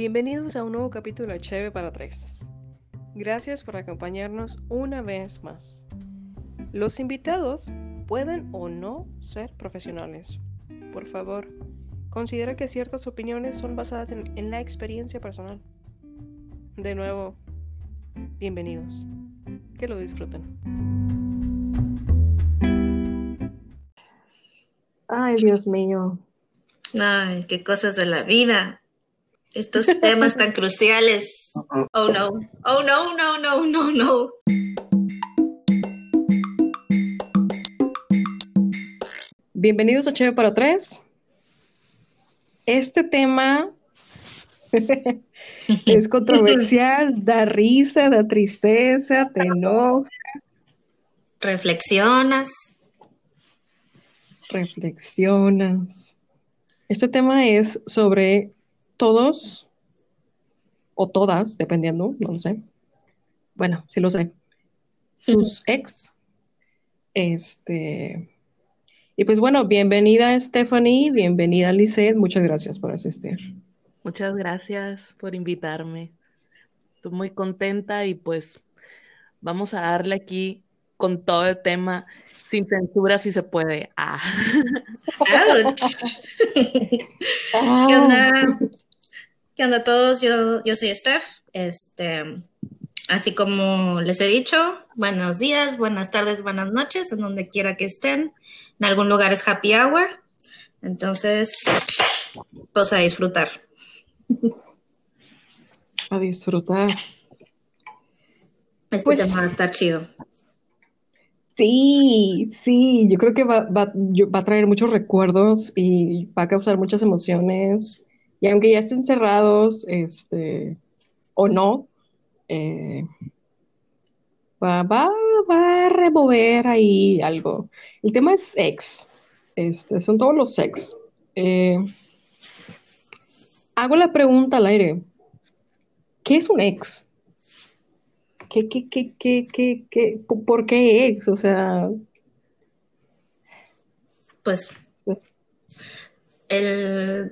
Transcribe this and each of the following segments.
Bienvenidos a un nuevo capítulo de Cheve para tres. Gracias por acompañarnos una vez más. Los invitados pueden o no ser profesionales. Por favor, considera que ciertas opiniones son basadas en, en la experiencia personal. De nuevo, bienvenidos. Que lo disfruten. Ay, Dios mío. Ay, qué cosas de la vida. Estos temas tan cruciales. Oh no, oh no, no, no, no, no. Bienvenidos a Cheve para Tres. Este tema es controversial, da risa, da tristeza, te enoja, Reflexionas. reflexionas. Este tema es sobre todos o todas, dependiendo, no lo sé. Bueno, sí lo sé. Tus ex. Este. Y pues bueno, bienvenida Stephanie, bienvenida Lisette, muchas gracias por asistir. Muchas gracias por invitarme. Estoy muy contenta y pues vamos a darle aquí con todo el tema sin censura si se puede. Ah. Ouch. ¿Qué onda? ¿Qué onda a todos? Yo, yo soy Steph. Este, así como les he dicho, buenos días, buenas tardes, buenas noches, en donde quiera que estén. En algún lugar es happy hour. Entonces, pues a disfrutar. A disfrutar. Este Pues- tema va a estar chido. Sí, sí, yo creo que va, va- va a traer muchos recuerdos y va a causar muchas emociones. Y aunque ya estén cerrados, este, o no, eh, va, va, va a remover ahí algo. El tema es ex, este, son todos los ex. Eh, hago la pregunta al aire, ¿qué es un ex? ¿Qué, qué, qué, qué, qué, qué, por qué ex? O sea, Pues pues, el,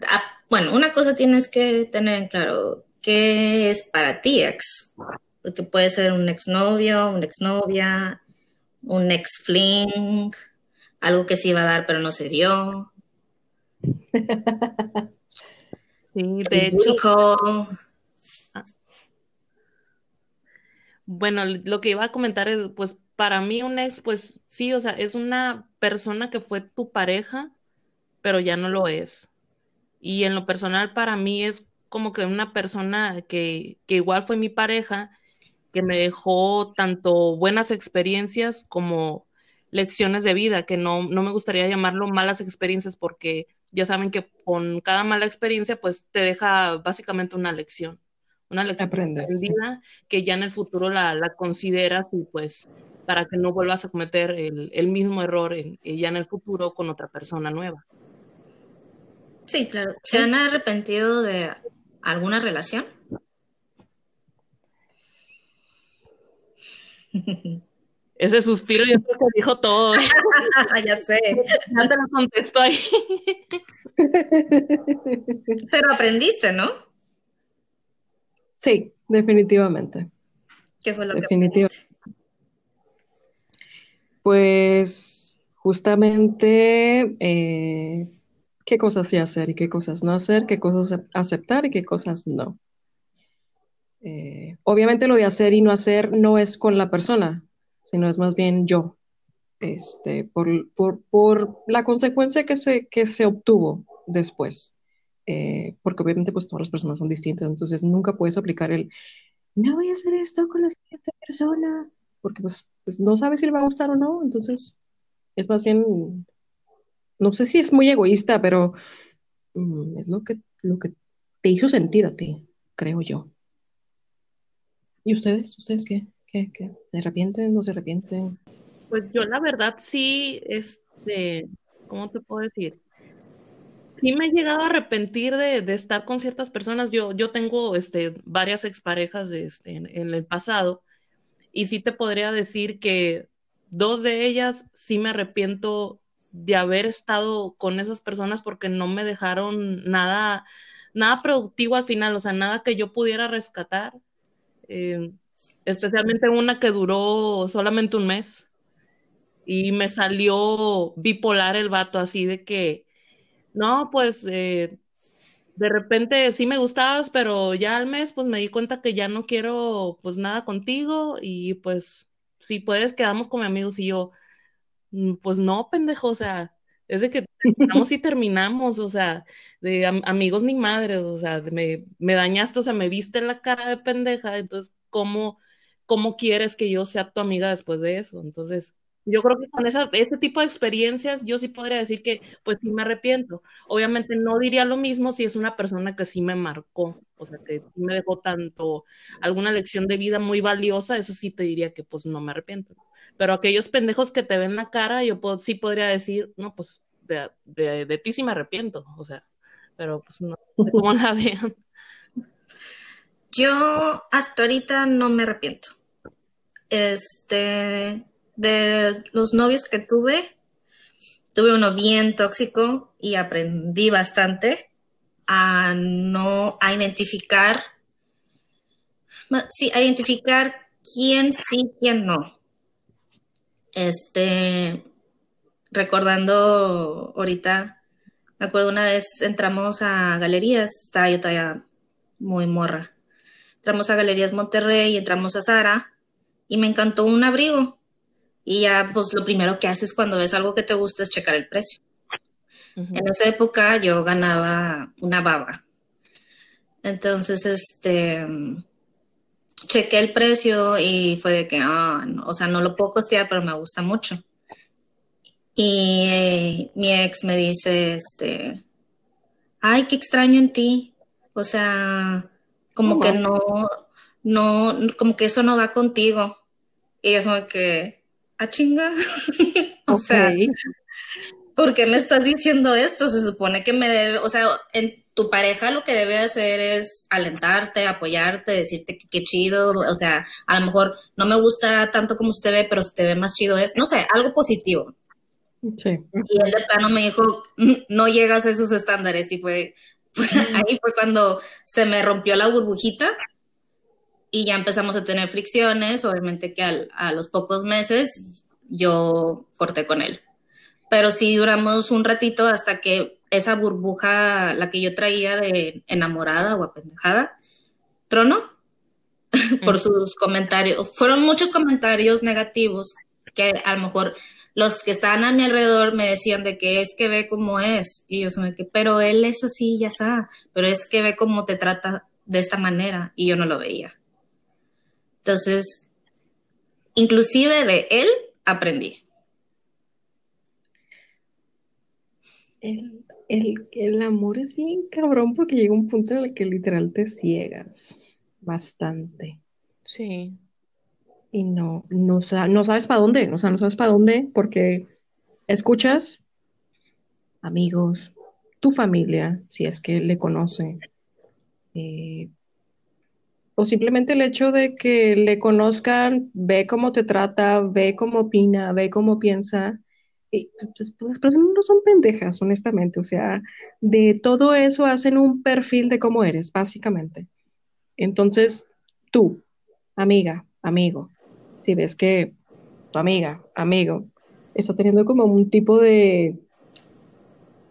bueno, una cosa tienes que tener en claro, ¿qué es para ti ex? Porque puede ser un exnovio, una exnovia, un ex fling, algo que se iba a dar pero no se dio, Sí, de hecho, call. bueno, lo que iba a comentar es, pues, para mí un ex, pues sí, o sea, es una persona que fue tu pareja, pero ya no lo es. Y en lo personal, para mí es como que una persona que, que igual fue mi pareja, que me dejó tanto buenas experiencias como lecciones de vida, que no, no me gustaría llamarlo malas experiencias porque ya saben que con cada mala experiencia, pues te deja básicamente una lección, una lección aprendes. aprendida que ya en el futuro la, la consideras y pues para que no vuelvas a cometer el, el mismo error en- ya en el futuro con otra persona nueva. Sí, claro. ¿Se han arrepentido de alguna relación? Ese suspiro yo creo que dijo todo, ya sé. ya te lo contesto ahí. Pero aprendiste, ¿no? Sí, definitivamente. ¿Qué fue lo que aprendiste? Pues justamente eh, qué cosas sí hacer y qué cosas no hacer, qué cosas ac- aceptar y qué cosas no. Eh, obviamente lo de hacer y no hacer no es con la persona, sino es más bien yo, este, por, por, por la consecuencia que se, que se obtuvo después. Eh, porque obviamente pues todas las personas son distintas, entonces nunca puedes aplicar el, no voy a hacer esto con la siguiente persona, porque pues, pues no sabes si le va a gustar o no, entonces es más bien, no sé si es muy egoísta, pero mm, es lo que, lo que te hizo sentir a ti, creo yo. ¿Y ustedes? ¿Ustedes qué? ¿Qué, qué? ¿Se arrepienten? ¿No se arrepienten? Pues yo la verdad sí, este, ¿cómo te puedo decir? Sí me he llegado a arrepentir de, de estar con ciertas personas. Yo, yo tengo este, varias exparejas de, este, en, en el pasado y sí te podría decir que dos de ellas sí me arrepiento de haber estado con esas personas porque no me dejaron nada, nada productivo al final, o sea, nada que yo pudiera rescatar, eh, especialmente una que duró solamente un mes y me salió bipolar el vato, así de que, no, pues eh, de repente sí me gustabas, pero ya al mes pues me di cuenta que ya no quiero pues nada contigo y pues si puedes quedamos como amigos y yo, pues no, pendejo, o sea, es de que terminamos y terminamos, o sea, de amigos ni madres, o sea, me, me, dañaste, o sea, me viste la cara de pendeja, entonces, ¿cómo, ¿cómo quieres que yo sea tu amiga después de eso? Entonces, yo creo que con esa, ese tipo de experiencias yo sí podría decir que pues sí me arrepiento. Obviamente no diría lo mismo si es una persona que sí me marcó, o sea, que sí me dejó tanto alguna lección de vida muy valiosa, eso sí te diría que pues no me arrepiento. Pero aquellos pendejos que te ven la cara, yo sí podría decir, no, pues de, de, ti sí me arrepiento, o sea, pero pues no sé la vean. Yo hasta ahorita no me arrepiento. Este, de los novios que tuve, tuve uno bien tóxico y aprendí bastante a no, a identificar, sí, a identificar quién sí, quién no. Este, recordando ahorita, me acuerdo una vez entramos a galerías, estaba yo todavía muy morra. Entramos a Galerías Monterrey, entramos a Sara y me encantó un abrigo y ya, pues lo primero que haces cuando ves algo que te gusta es checar el precio. En esa época yo ganaba una baba. Entonces, este, chequé el precio y fue de que, ah, o sea, no lo puedo costear, pero me gusta mucho. Y eh, mi ex me dice, este, ay, qué extraño en ti. O sea, como que no, no, como que eso no va contigo. Y es como que, a chinga. o sea, ¿por qué me estás diciendo esto? Se supone que me debe, o sea, en tu pareja lo que debe hacer es alentarte, apoyarte, decirte que qué chido, o sea, a lo mejor no me gusta tanto como usted ve, pero si te ve más chido es, no sé, algo positivo. Sí. Y él de plano me dijo, mm, no llegas a esos estándares y fue, ahí fue cuando se me rompió la burbujita y ya empezamos a tener fricciones, obviamente que a los pocos meses yo corté con él. Pero sí duramos un ratito hasta que esa burbuja, la que yo traía de enamorada o apendejada, tronó por sus comentarios. Fueron muchos comentarios negativos que a lo mejor los que estaban a mi alrededor me decían de que es que ve cómo es. Y yo soy que, pero él es así, ya está. Pero es que ve cómo te trata de esta manera. Y yo no lo veía. Entonces, inclusive de él aprendí. El, el, amor es bien cabrón porque llega un punto en el que literal te ciegas bastante. Sí. Y no, no, no sabes para dónde, o sea, no sabes para dónde porque escuchas amigos, tu familia, si es que le conoce, eh, o simplemente el hecho de que le conozcan, ve cómo te trata, ve cómo opina, ve cómo piensa. Y, pues, pues, las personas no son pendejas, honestamente. O sea, de todo eso hacen un perfil de cómo eres, básicamente. Entonces, tú, amiga, amigo, si ves que tu amiga, amigo, está teniendo como un tipo de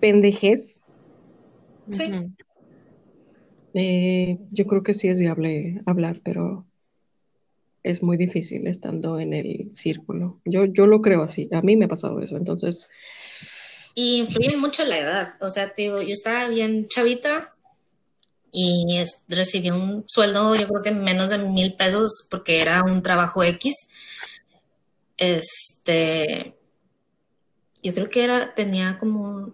pendejez. Sí. Eh, yo creo que sí es viable hablar, pero es muy difícil estando en el círculo. Yo, yo lo creo así, a mí me ha pasado eso, entonces... Y influye mucho la edad, o sea, digo, yo estaba bien chavita y recibí un sueldo, yo creo que menos de mil pesos porque era un trabajo X. Este, yo creo que era, tenía como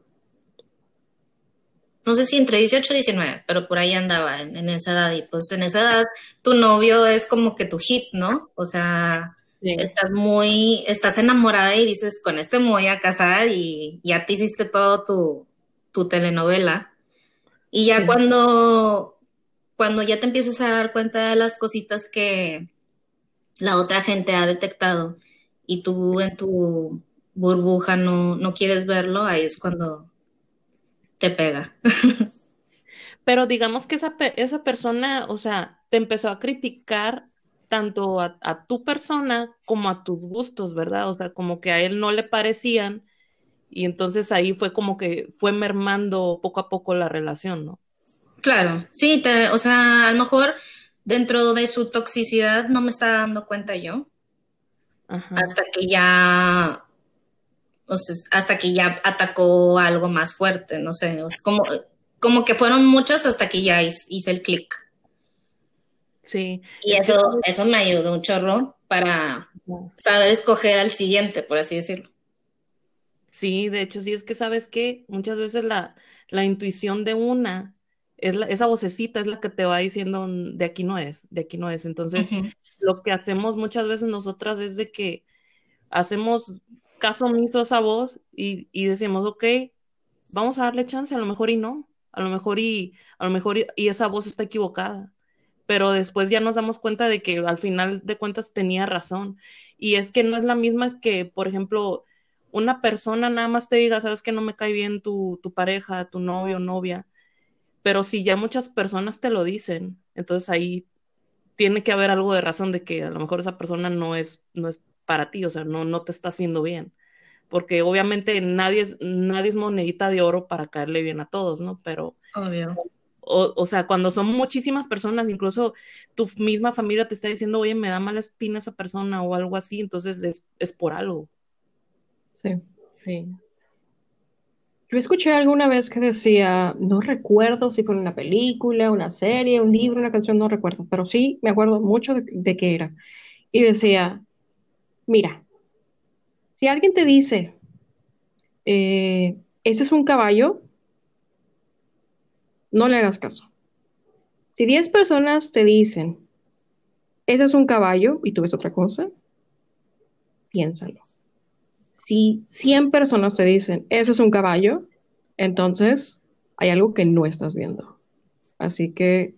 no sé si entre 18 y 19, pero por ahí andaba en, esa edad. Y pues en esa edad tu novio es como que tu hit, ¿no? O sea, estás muy, estás enamorada y dices, con este me voy a casar y ya te hiciste todo tu, tu telenovela. Y ya cuando, cuando ya te empiezas a dar cuenta de las cositas que la otra gente ha detectado y tú en tu burbuja no, no quieres verlo, ahí es cuando te pega. Pero digamos que esa, esa persona, o sea, te empezó a criticar tanto a, tu persona como a tus gustos, ¿verdad? O sea, como que a él no le parecían y entonces ahí fue como que fue mermando poco a poco la relación, ¿no? Claro, sí, o sea, a lo mejor dentro de su toxicidad no me estaba dando cuenta yo. Hasta que ya, o sea, hasta que ya atacó algo más fuerte, no sé, como, como que fueron muchas hasta que ya hice, el clic. Sí. Y eso, eso me ayudó un chorro para saber escoger al siguiente, por así decirlo. Sí, de hecho, sí es que sabes que muchas veces la, la intuición de una es esa vocecita es la que te va diciendo de aquí no es, de aquí no es. Entonces, lo que hacemos muchas veces nosotras es de que hacemos caso omiso a esa voz y, y, decimos, ok, vamos a darle chance, a lo mejor y no, a lo mejor y, a lo mejor y, esa voz está equivocada. Pero después ya nos damos cuenta de que al final de cuentas tenía razón. Y es que no es la misma que, por ejemplo, una persona nada más te diga, sabes que no me cae bien tu, tu pareja, tu novio novia pero si ya muchas personas te lo dicen, entonces ahí tiene que haber algo de razón de que a lo mejor esa persona no es, no es para ti, o sea, no, no te está haciendo bien. Porque obviamente nadie es, nadie es monedita de oro para caerle bien a todos, ¿no? Pero. Obvio. O, o, sea, cuando son muchísimas personas, incluso tu misma familia te está diciendo, oye, me da mala espina esa persona o algo así, entonces es, es por algo. Sí. Sí. Yo escuché alguna vez que decía, no recuerdo si fue una película, una serie, un libro, una canción, no recuerdo, pero sí me acuerdo mucho de, qué era. Y decía, mira, si alguien te dice, eh, ese es un caballo, no le hagas caso. Si 10 personas te dicen, ese es un caballo, y tú ves otra cosa, piénsalo si 100 personas te dicen, ese es un caballo, entonces hay algo que no estás viendo. Así que,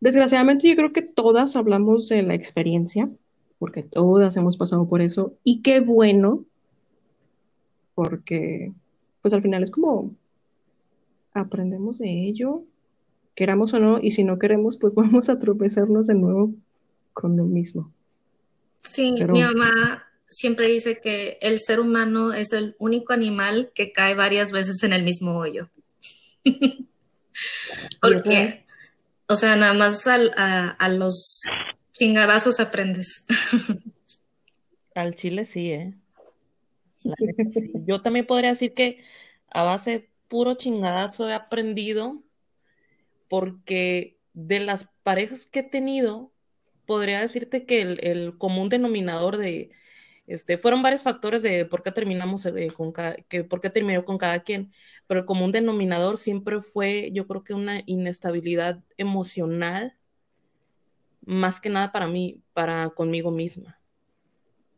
desgraciadamente yo creo que todas hablamos de la experiencia, porque todas hemos pasado por eso, y qué bueno, porque pues al final es como aprendemos de ello, queramos o no, y si no queremos, pues vamos a tropezarnos de nuevo con lo mismo. Sí, mi mamá siempre dice que el ser humano es el único animal que cae varias veces en el mismo hoyo. Porque, o sea, nada más a, los chingadazos aprendes. Al chile sí, ¿eh? Yo también podría decir que a base puro chingadazo he aprendido porque de las parejas que he tenido, podría decirte que el común denominador de, este, fueron varios factores de por qué terminamos eh, con que, por qué terminó con cada quien, pero el común denominador siempre fue, yo creo que una inestabilidad emocional, más que nada para mí, para conmigo misma.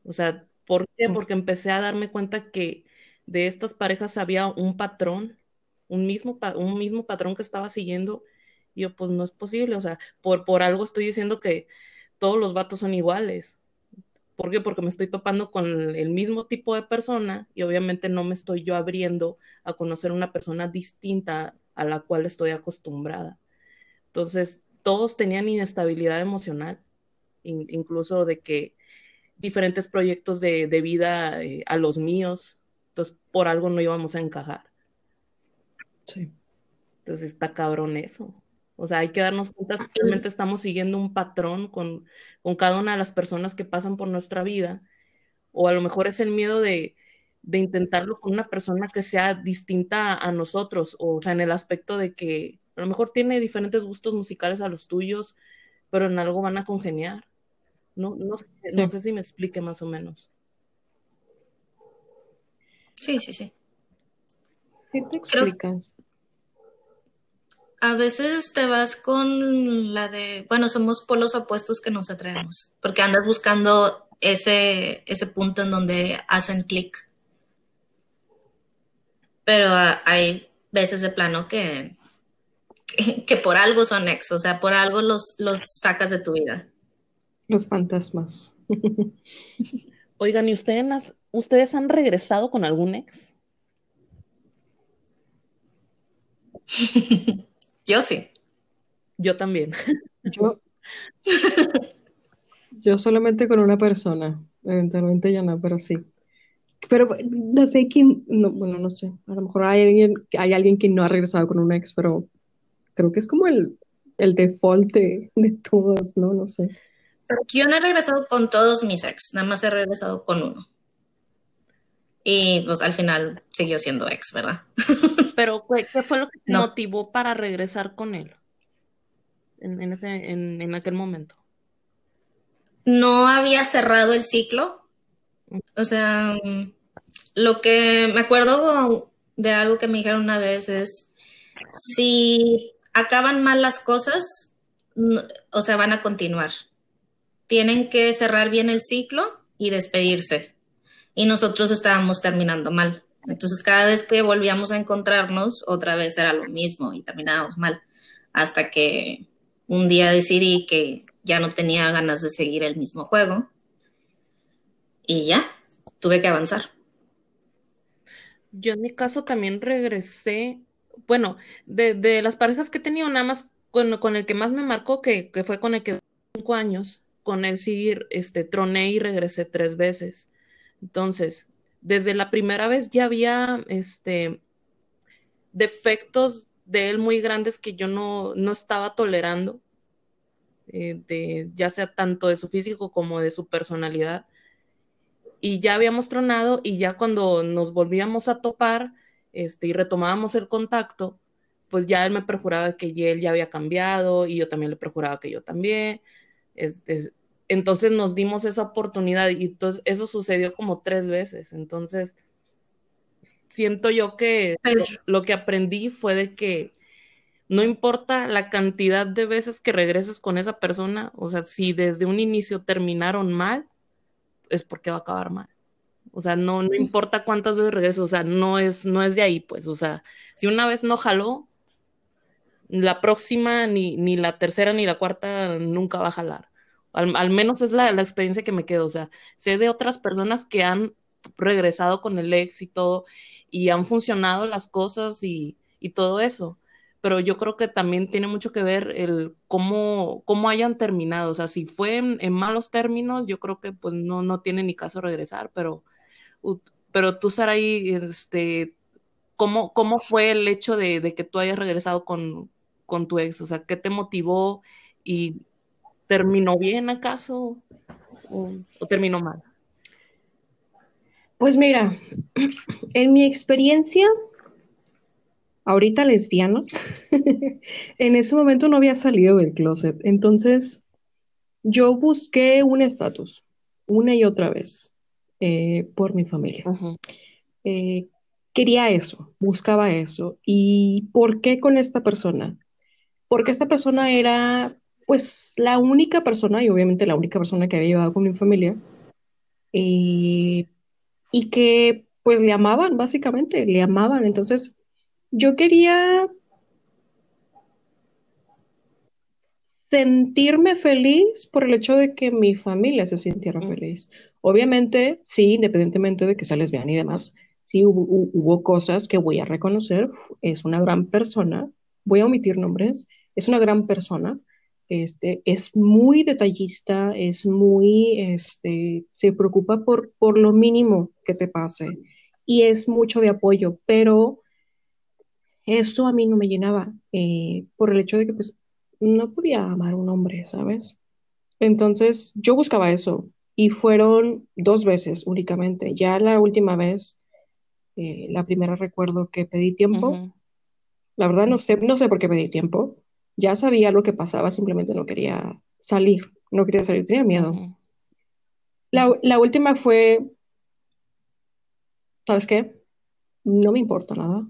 O sea, ¿por qué? Mm. Porque empecé a darme cuenta que de estas parejas había un patrón, un mismo, un mismo patrón que estaba siguiendo. Y yo, pues no es posible, o sea, por, por algo estoy diciendo que todos los vatos son iguales ¿Por qué? Porque me estoy topando con el mismo tipo de persona y obviamente no me estoy yo abriendo a conocer una persona distinta a la cual estoy acostumbrada. Entonces, todos tenían inestabilidad emocional, incluso de que diferentes proyectos de, vida eh, a los míos, entonces por algo no íbamos a encajar. Sí. Entonces está cabrón eso. O sea, hay que darnos cuenta si realmente estamos siguiendo un patrón con, cada una de las personas que pasan por nuestra vida. O a lo mejor es el miedo de, intentarlo con una persona que sea distinta a, nosotros. O sea, en el aspecto de que a lo mejor tiene diferentes gustos musicales a los tuyos, pero en algo van a congeniar. No, no, sé, no sé si me explique más o menos. Sí, sí, sí. ¿Qué te explicas? a veces te vas con la de, bueno, somos polos opuestos que nos atraemos, porque andas buscando ese, ese punto en donde hacen clic. Pero hay veces de plano que, que, por algo son ex, o sea, por algo los, los sacas de tu vida. Los fantasmas. Oigan, ¿y ustedes, ustedes han regresado con algún ex? Yo sí. Yo también. Yo, yo solamente con una persona, eventualmente ya no, pero sí. Pero no sé quién, no, bueno, no sé, a lo mejor hay alguien, hay alguien que no ha regresado con un ex, pero creo que es como el, el default de, de todos, ¿no? No sé. Yo no he regresado con todos mis ex, nada más he regresado con uno. Y pues al final siguió siendo ex, ¿verdad? Pero ¿qué fue lo que te motivó para regresar con él en, en, ese, en, en aquel momento? No había cerrado el ciclo. O sea, lo que me acuerdo de algo que me dijeron una vez es, si acaban mal las cosas, o sea, van a continuar. Tienen que cerrar bien el ciclo y despedirse. Y nosotros estábamos terminando mal. Entonces, cada vez que volvíamos a encontrarnos, otra vez era lo mismo y terminábamos mal. Hasta que un día decidí que ya no tenía ganas de seguir el mismo juego. Y ya, tuve que avanzar. Yo en mi caso también regresé, bueno, de, las parejas que he tenido, nada más con, el que más me marcó, que, que, fue con el que cinco años, con él sí, este, troné y regresé tres veces. Entonces, desde la primera vez ya había, este, defectos de él muy grandes que yo no, no estaba tolerando, eh, de, ya sea tanto de su físico como de su personalidad y ya habíamos tronado y ya cuando nos volvíamos a topar este, y retomábamos el contacto, pues ya él me perjuraba que él ya había cambiado y yo también le perjuraba que yo también. Este, entonces nos dimos esa oportunidad y entonces eso sucedió como tres veces. Entonces, siento yo que lo que aprendí fue de que no importa la cantidad de veces que regreses con esa persona, o sea, si desde un inicio terminaron mal, es porque va a acabar mal. O sea, no, no importa cuántas veces regreso, o sea, no es, no es de ahí, pues, o sea, si una vez no jaló, la próxima, ni, ni la tercera, ni la cuarta, nunca va a jalar. Al, menos es la, la, experiencia que me quedo, o sea, sé de otras personas que han regresado con el éxito y han funcionado las cosas y, y todo eso, pero yo creo que también tiene mucho que ver el cómo, cómo hayan terminado. O sea, si fue en, malos términos, yo creo que pues no, no tiene ni caso regresar, pero, pero tú, Saraí, este, ¿cómo, ¿cómo fue el hecho de, que tú hayas regresado con, con tu ex? O sea, ¿qué te motivó y terminó bien acaso o, o terminó mal? Pues mira, en mi experiencia, ahorita lesbiano, en ese momento no había salido del closet. Entonces, yo busqué un estatus una y otra vez eh, por mi familia. Eh, quería eso, buscaba eso. ¿Y por qué con esta persona? Porque esta persona era, pues, la única persona, y obviamente la única persona que había llevado con mi familia, eh, y que, pues, le amaban, básicamente, le amaban. Entonces, yo quería sentirme feliz por el hecho de que mi familia se sintiera feliz. Obviamente, sí, independientemente de que sea lesbiana y demás, sí hubo, cosas que voy a reconocer. Es una gran persona, voy a omitir nombres, es una gran persona, este, es muy detallista, es muy, este, se preocupa por, por lo mínimo que te pase y es mucho de apoyo, pero eso a mí no me llenaba eh, por el hecho de que pues no podía amar a un hombre, ¿sabes? Entonces yo buscaba eso y fueron dos veces únicamente. Ya la última vez, eh, la primera recuerdo que pedí tiempo. La verdad no sé, no sé por qué pedí tiempo. Ya sabía lo que pasaba, simplemente no quería salir, no quería salir, tenía miedo. la, la última fue, ¿sabes qué? No me importa nada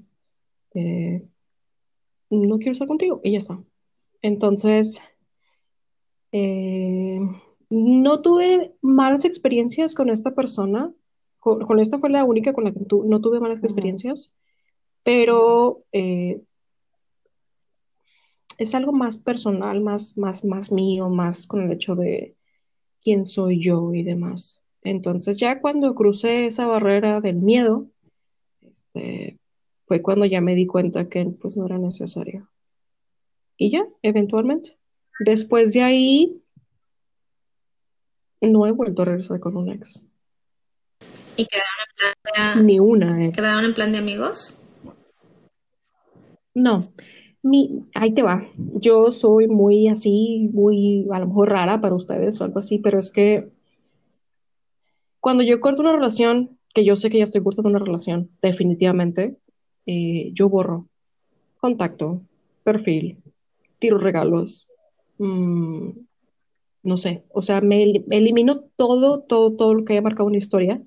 eh, no quiero estar contigo y ya está. Entonces, eh, no tuve malas experiencias con esta persona. Con, esta fue la única con la que no tuve malas experiencias, pero eh, es algo más personal, más, más, más mío, más con el hecho de quién soy yo y demás. Entonces, ya cuando crucé esa barrera del miedo, este, fue cuando ya me di cuenta que pues no era necesario. Y ya, eventualmente. Después de ahí, no he vuelto a regresar con un ex. ¿Y quedaron en plan de, Ni una ex. quedaron en plan de amigos? No, mi, ahí te va. Yo soy muy así, muy a lo mejor rara para ustedes o algo así, pero es que cuando yo corto una relación, que yo sé que ya estoy cortando una relación, definitivamente, eh, yo borro contacto, perfil, tiro regalos, mm, no sé, o sea, me el- elimino todo, todo, todo lo que haya marcado una historia.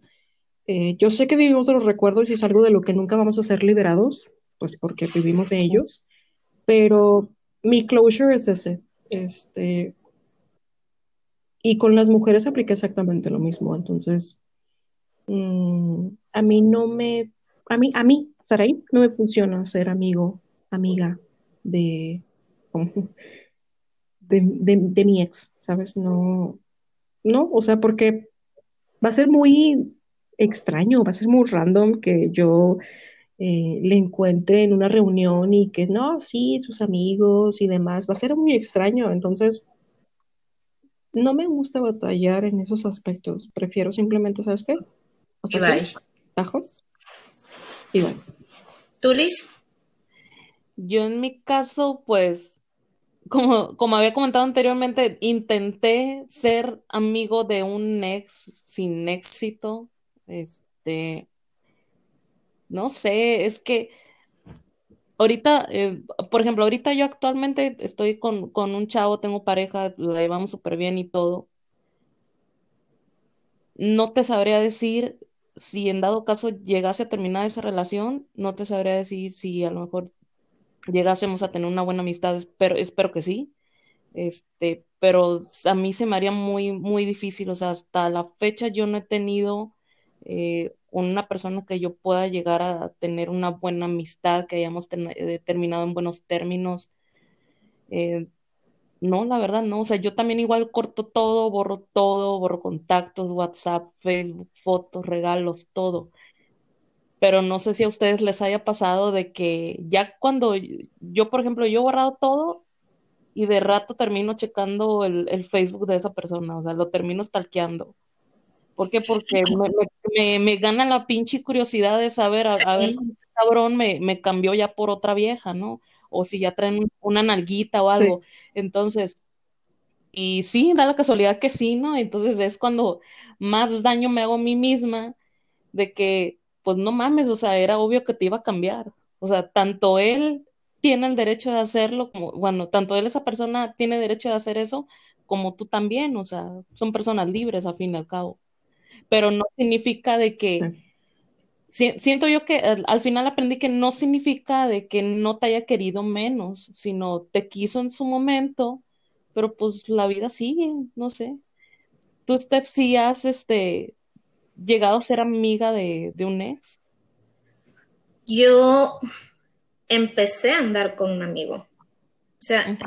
Eh, yo sé que vivimos de los recuerdos y es algo de lo que nunca vamos a ser liberados, pues porque vivimos de ellos, pero mi closure es ese. Este, y con las mujeres aplica exactamente lo mismo. Entonces, mm, a mí no me, a mí, a mí, Sarai, no me funciona ser amigo, amiga de, de, de, de mi ex, ¿sabes? No, no, o sea, porque va a ser muy extraño, va a ser muy random que yo eh, le encuentre en una reunión y que no, sí, sus amigos y demás, va a ser muy extraño. Entonces, no me gusta batallar en esos aspectos. Prefiero simplemente, ¿sabes qué? Y Hasta aquí, bye. tajo, y bye. ¿Tú, Liz? Yo en mi caso, pues, como, como había comentado anteriormente, intenté ser amigo de un ex sin éxito. Este, no sé, es que ahorita, eh, por ejemplo, ahorita yo actualmente estoy con, con un chavo, tengo pareja, la llevamos súper bien y todo. No te sabría decir si en dado caso llegase a terminar esa relación, no te sabría decir si a lo mejor llegásemos a tener una buena amistad, espero, espero que sí. Este, pero a mí se me haría muy, muy difícil, o sea, hasta la fecha yo no he tenido eh, una persona que yo pueda llegar a tener una buena amistad, que hayamos eh, terminado en buenos términos. Eh, no, la verdad no, o sea, yo también igual corto todo, borro todo, borro contactos, WhatsApp, Facebook, fotos, regalos, todo. Pero no sé si a ustedes les haya pasado de que ya cuando yo, por ejemplo, yo he borrado todo y de rato termino checando el, el Facebook de esa persona, o sea, lo termino stalkeando. ¿Por qué? Porque me, me- me- gana la pinche curiosidad de saber, a, a ver si este cabrón me, me cambió ya por otra vieja, ¿no? O si ya traen un- una nalguita o algo. Entonces, y sí, da la casualidad que sí, ¿no? Entonces es cuando más daño me hago a mí misma de que, pues no mames, o sea, era obvio que te iba a cambiar. O sea, tanto él tiene el derecho de hacerlo, como, bueno, tanto él, esa persona, tiene derecho de hacer eso, como tú también, o sea, son personas libres a fin y al cabo. Pero no significa de que, Sí. si- siento yo que al, al final aprendí que no significa de que no te haya querido menos, sino te quiso en su momento, pero pues la vida sigue, no sé. ¿Tú, Steph, sí has este, llegado a ser amiga de, de un ex? Yo empecé a andar con un amigo. O sea,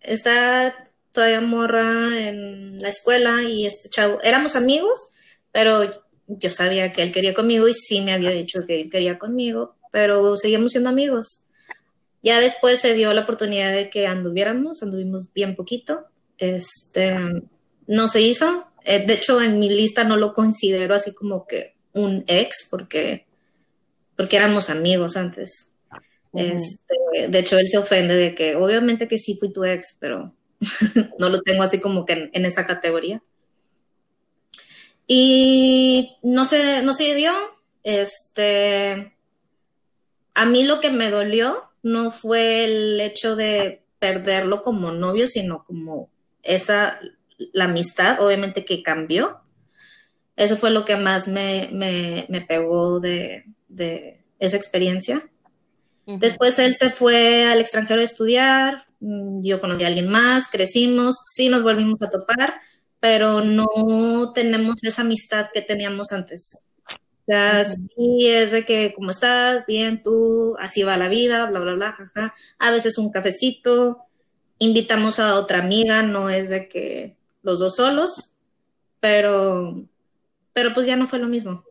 está todavía morra en la escuela y este chavo, éramos amigos, pero yo sabía que él quería conmigo y sí me había dicho que él quería conmigo, pero seguíamos siendo amigos. Ya después se dio la oportunidad de que anduviéramos, anduvimos bien poquito. Este, no se hizo. Eh, de hecho, en mi lista no lo considero así como que un ex, porque, porque éramos amigos antes. Este, de hecho, él se ofende de que obviamente que sí fui tu ex, pero no lo tengo así como que en, en esa categoría. Y no se, no se dio. Este, a mí lo que me dolió no fue el hecho de perderlo como novio, sino como esa, la amistad, obviamente que cambió. Eso fue lo que más me, me, me pegó de, de esa experiencia. Después él se fue al extranjero a estudiar, mm, yo conocí a alguien más, crecimos, sí nos volvimos a topar, pero no tenemos esa amistad que teníamos antes. O sea, Ujú. sí es de que, ¿cómo estás? Bien, tú, así va la vida, bla, bla, bla, jaja. A veces un cafecito, invitamos a otra amiga, no es de que los dos solos, pero, pero pues ya no fue lo mismo.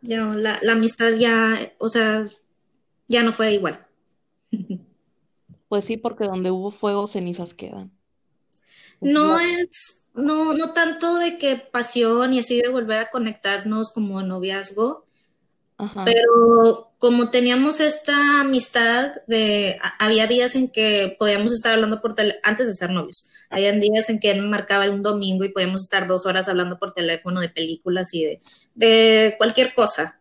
Ya, la, la amistad ya, o sea, ya no fue igual. Pues sí, porque donde hubo fuego, cenizas quedan. No es, no, no tanto de que pasión y así de volver a conectarnos como noviazgo, Ajá. pero como teníamos esta amistad de, había días en que podíamos estar hablando por teléfono, antes de ser novios, habían días en que él me marcaba un domingo y podíamos estar dos horas hablando por teléfono de películas y de, de cualquier cosa.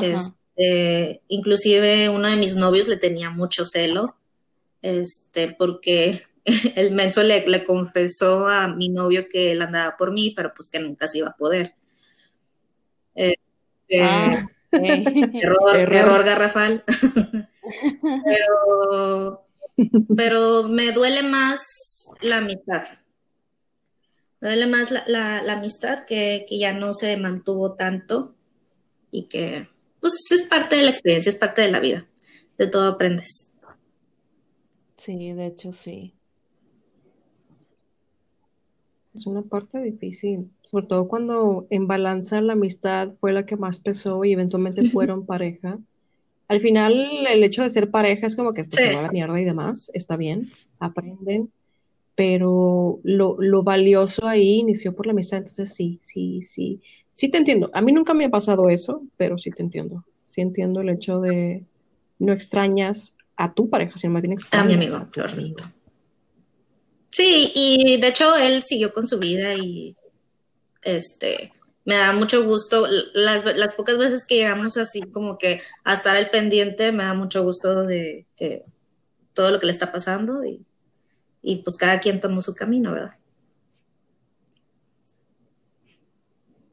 Este, inclusive uno de mis novios le tenía mucho celo, este, porque el menso le, le confesó a mi novio que él andaba por mí, pero pues que nunca se iba a poder. Este, Ah, ok. error, Error. error garrafal. pero, pero me duele más la amistad. Me duele más la, la- la amistad que, que ya no se mantuvo tanto y que pues es parte de la experiencia, es parte de la vida. De todo aprendes. Sí, de hecho sí. Es una parte difícil, sobre todo cuando en balanza la amistad fue la que más pesó y eventualmente fueron pareja. Al final, el hecho de ser pareja es como que pues, Sí. se va a la mierda y demás, está bien, aprenden, pero lo, lo valioso ahí inició por la amistad, entonces sí, sí, sí, sí te entiendo. A mí nunca me ha pasado eso, pero sí te entiendo. Sí entiendo el hecho de no extrañas a tu pareja, sino más bien A extrañas mi amigo, a tu claro. amigo. Sí, y de hecho él siguió con su vida y este me da mucho gusto. Las, las pocas veces que llegamos así como que a estar al pendiente, me da mucho gusto de que todo lo que le está pasando y, y pues cada quien tomó su camino, ¿verdad?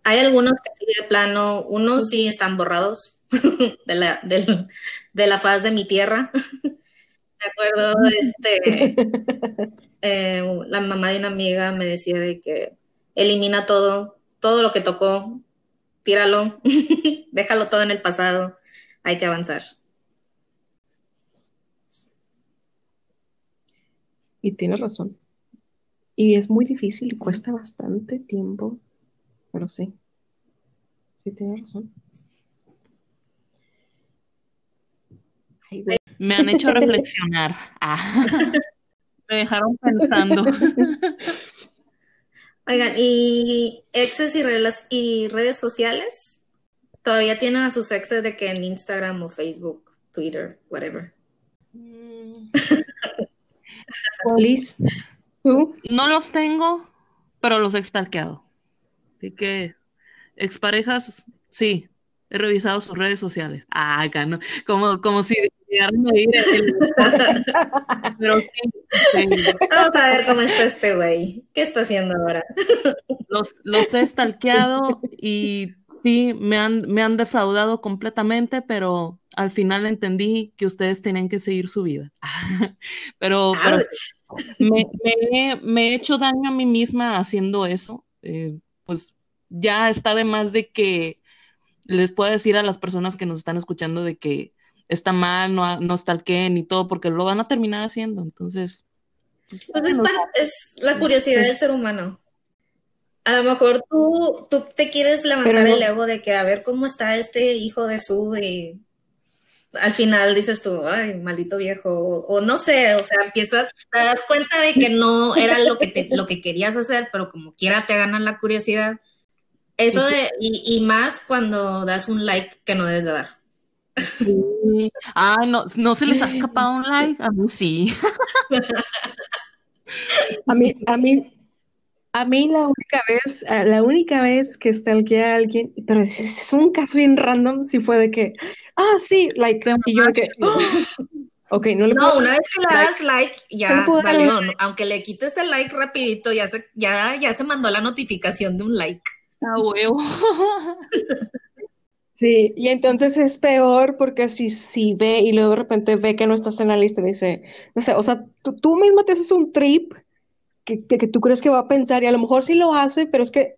Hay algunos que sí de plano, unos sí están borrados de la, del- de la faz de mi tierra. Me acuerdo, este, eh, la mamá de una amiga me decía de que elimina todo, todo lo que tocó, tíralo, déjalo todo en el pasado, hay que avanzar. Y tienes razón. Y es muy difícil y cuesta bastante tiempo, pero sí, sí tienes razón. Ay. Me han hecho reflexionar. Ah. Me dejaron pensando. Oigan, ¿y exes y, relas- y redes sociales? ¿Todavía tienen a sus exes de que en Instagram o Facebook, Twitter, whatever? Liz, ¿tú? No los tengo, pero los he stalkeado. Así que, exparejas, sí, he revisado sus redes sociales. Ah, acá no, como, como si llegaran a ir el- Pero sí, sí, Vamos a ver cómo está este güey. ¿Qué está haciendo ahora? los, los he stalkeado y sí, me han, me han defraudado completamente, pero al final entendí que ustedes tenían que seguir su vida. Pero, me, me he, me he hecho daño a mí misma haciendo eso. Eh, pues ya está de más de que les pueda decir a las personas que nos están escuchando de que está mal, no, no stalkeen y todo, porque lo van a terminar haciendo. Entonces, pues, Pues es, la curiosidad del ser humano. A lo mejor tú, tú te quieres levantar no- el ego de que a ver cómo está este hijo de su y al final dices tú, ay, maldito viejo, o, o no sé, o sea, empiezas, te das cuenta de que no era lo que te, lo que querías hacer, pero como quiera te gana la curiosidad. Eso de, y, y más cuando das un like que no debes de dar. Sí. Ay, no, no se les ha escapado un like. A mí sí. A mí, a mí, a mí la única vez, eh, la única vez que stalkeé a alguien, pero es, es un caso bien random, si fue de que, ah, sí, like, y yo de que, "Ah". ok, no le No, puedo una vez que le das like, No ya dar valió. ¿no? Aunque le quites el like rapidito, ya se, ya, ya se mandó la notificación de un like. A huevo. Sí, y entonces es peor porque si, si ve y luego de repente ve que no estás en la lista dice, o sea, o sea, tú, tú mismo te haces un trip que, que, que tú crees que va a pensar y a lo mejor sí lo hace, pero es que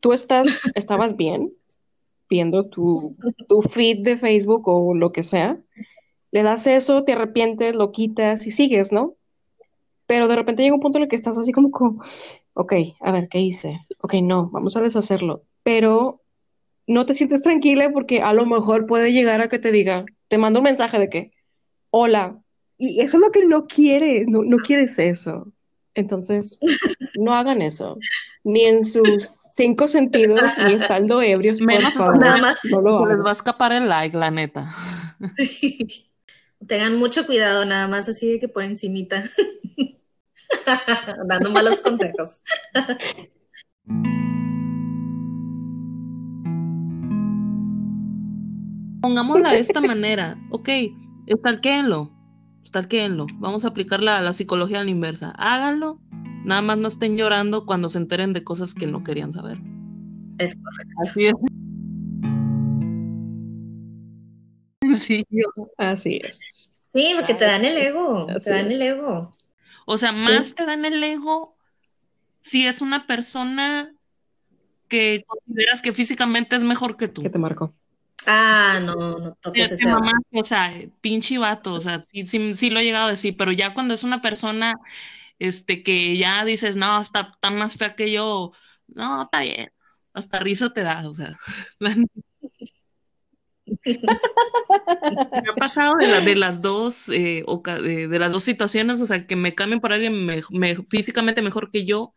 tú estás, estabas bien viendo tu, tu feed de Facebook o lo que sea, le das eso, te arrepientes, lo quitas y sigues, ¿no? Pero de repente llega un punto en el que estás así como, como, ok, a ver, ¿qué hice? Ok, no, vamos a deshacerlo. Pero no te sientes tranquila porque a lo mejor puede llegar a que te diga, te mando un mensaje de que, hola, y eso es lo que no quieres, no, no quieres eso. Entonces, no hagan eso, ni en sus cinco sentidos, ni estando ebrios, por favor, nada más. no lo Les va a escapar el like, la neta. Tengan mucho cuidado, nada más así de que por encimita. Dando malos consejos. Pongámosla de esta manera. Ok, estalquéenlo. Estalquéenlo. Vamos a aplicar la, la psicología a la inversa. Háganlo. Nada más no estén llorando cuando se enteren de cosas que no querían saber. Es correcto. Así es. Sí, yo- Así es. Sí, porque te dan el ego, Así te dan el ego. O sea, más te dan el ego si es una persona que consideras que físicamente es mejor que tú. ¿Qué te marcó? Ah, no, no toques ese mamaste, o sea, pinche vato, o sea, sí, sí, sí lo he llegado a decir, pero ya cuando es una persona, este, que ya dices, no, está, está más fea que yo, no, está bien, hasta risa te da, o sea, me ha pasado de, la- de las dos, eh, de, de las dos situaciones, o sea, que me cambien por alguien me- me- físicamente mejor que yo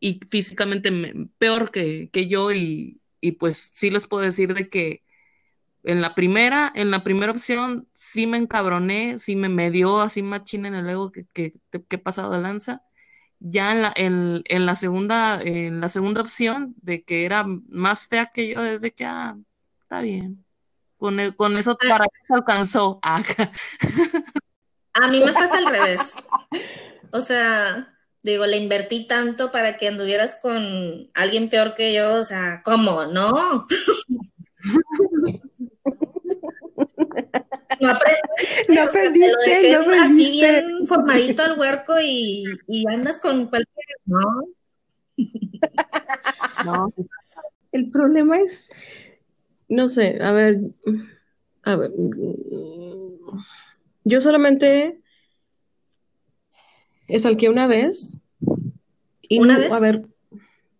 y físicamente me- peor que, que yo y, y pues sí les puedo decir de que en la primera, en la primera opción sí me encabroné, sí me, me dio así machín en el ego que, que, que he pasado de lanza. Ya en la, en, en la segunda, en la segunda opción de que era más fea que yo, desde que ah, está bien. Con, e- con eso para mí se alcanzó. Ah, A mí me pasa al revés. O sea, digo, le invertí tanto para que anduvieras con alguien peor que yo. O sea, ¿cómo? No. No aprendiste, No o sea, te lo aprendiste, dejé no así aprendiste. bien formadito al huerco y, y andas con cualquier. No. no, El problema es, no sé, a ver, a ver, yo solamente estalqué una vez y ¿Una no- vez? a ver,